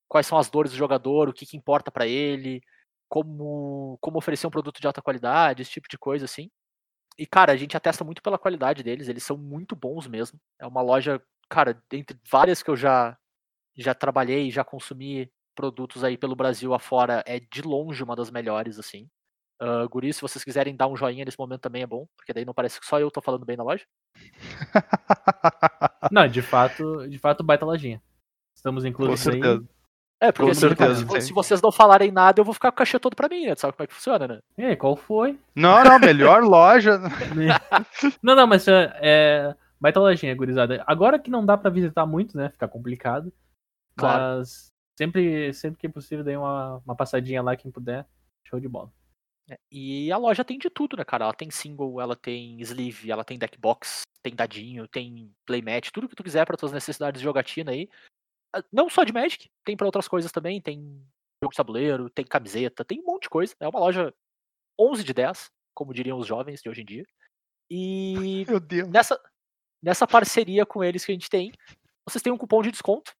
quais são as dores do jogador, o que, que importa pra ele, como, como oferecer um produto de alta qualidade, esse tipo de coisa, assim. E, cara, a gente atesta muito pela qualidade deles, eles são muito bons mesmo. É uma loja, cara, dentre várias que eu já, já trabalhei, já consumi produtos aí pelo Brasil afora, é de longe uma das melhores, assim. Uh, Guri, se vocês quiserem dar um joinha nesse momento também é bom, porque daí não parece que só eu tô falando bem na loja. <laughs> Não, de <laughs> fato, de fato, baita lojinha. Estamos inclusive aí. certeza. É, porque Com assim, certeza, se, se vocês não falarem nada, eu vou ficar com o cachê todo pra mim, né? Tu sabe como é que funciona, né? Ei, qual foi? Não, não, melhor loja. <laughs> não, não, mas é, é baita lojinha, gurizada. Agora que não dá pra visitar muito, né? Fica complicado. Claro. Mas sempre, sempre que possível, dê uma, uma passadinha lá, quem puder. Show de bola. É, E a loja tem de tudo, né, cara? Ela tem single, ela tem sleeve, ela tem deck box, tem dadinho, tem playmat, tudo que tu quiser para tuas necessidades de jogatina aí. Ah, Não só de Magic, tem para outras coisas também, tem jogo de tabuleiro, tem camiseta, tem um monte de coisa. É uma loja 11 de 10, como diriam os jovens de hoje em dia. E <laughs> Meu Deus. nessa, nessa parceria com eles que a gente tem, vocês têm um cupom de desconto.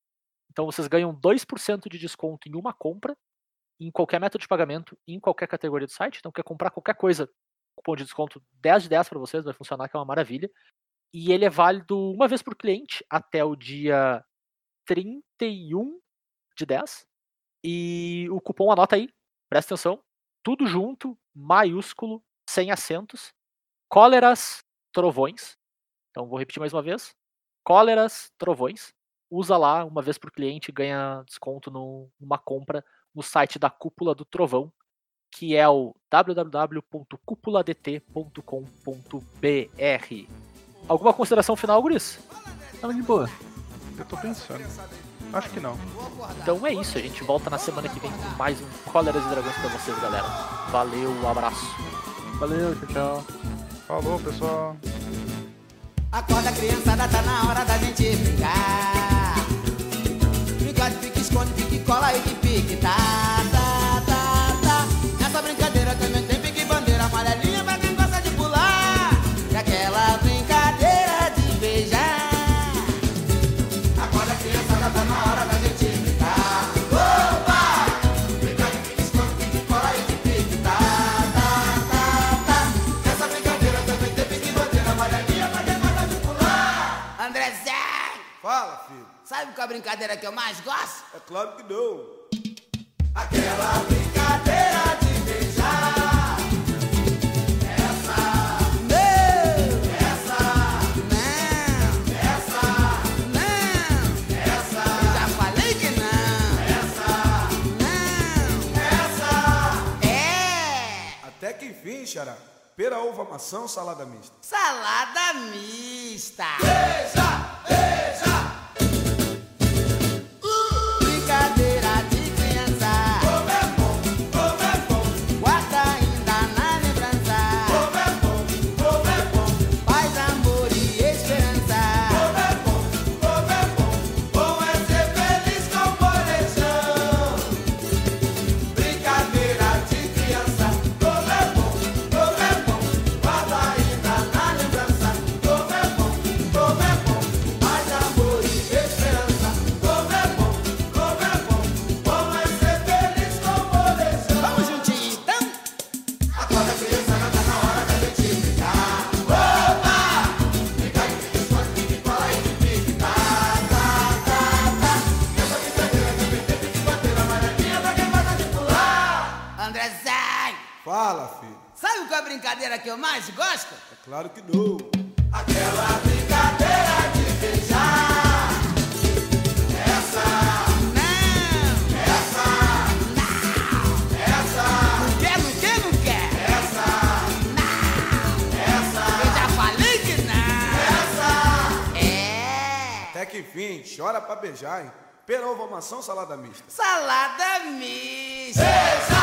Então vocês ganham 2% de desconto em uma compra, em qualquer método de pagamento, em qualquer categoria do site. Então quer comprar qualquer coisa, cupom de desconto 10 de 10 para vocês, vai funcionar, que é uma maravilha. E ele é válido uma vez por cliente até o dia 31 de 10. E o cupom anota aí, presta atenção, tudo junto, maiúsculo, sem acentos, cóleras, trovões. Então vou repetir mais uma vez. Cóleras, trovões. Usa lá uma vez por cliente ganha desconto numa compra no site da Cúpula do Trovão, que é o www.cúpuladt.com.br. Alguma consideração final, Guris? Tava de boa. Eu tô pensando. Acho que não. Então é isso, a gente volta na semana que vem com mais um Cóleras e Dragões pra vocês, galera. Valeu, um abraço. Valeu, tchau, tchau. Falou, pessoal. Acorda criançada, tá na hora da gente brincar. Brincar de pique, esconde, pique, cola e de pique, tá, tá, tá, tá. Nessa brincadeira também tem pique, bandeira amarelinha pra quem gosta de pular. E aquela brincadeira de beijar. Acorda criançada, tá na hora da gente brincar. Opa! Brincar de pique, esconde, pique, cola e de pique, tá, tá, tá, tá. Nessa brincadeira também tem pique, bandeira amarelinha pra quem gosta de pular. Andrezé! Fala. Sabe qual é a brincadeira que eu mais gosto? É claro que não. Aquela brincadeira de beijar. Essa. Não. Essa. Não. Essa. Não. Essa. Eu já falei que não. Essa. Não. Essa. É. Até que enfim, Xará. Pera, uva, maçã ou salada mista? Salada mista. Brincadeira mais gosto? É claro que não. Aquela brincadeira de beijar. Essa. Não. Essa. Não. Essa. Não quer, não quer, não quer. Essa. Não. Essa. Eu já falei que não. Essa. É. Até que enfim, chora pra beijar, hein? Pera, uva, maçã ou salada mista? Salada mista. Beija.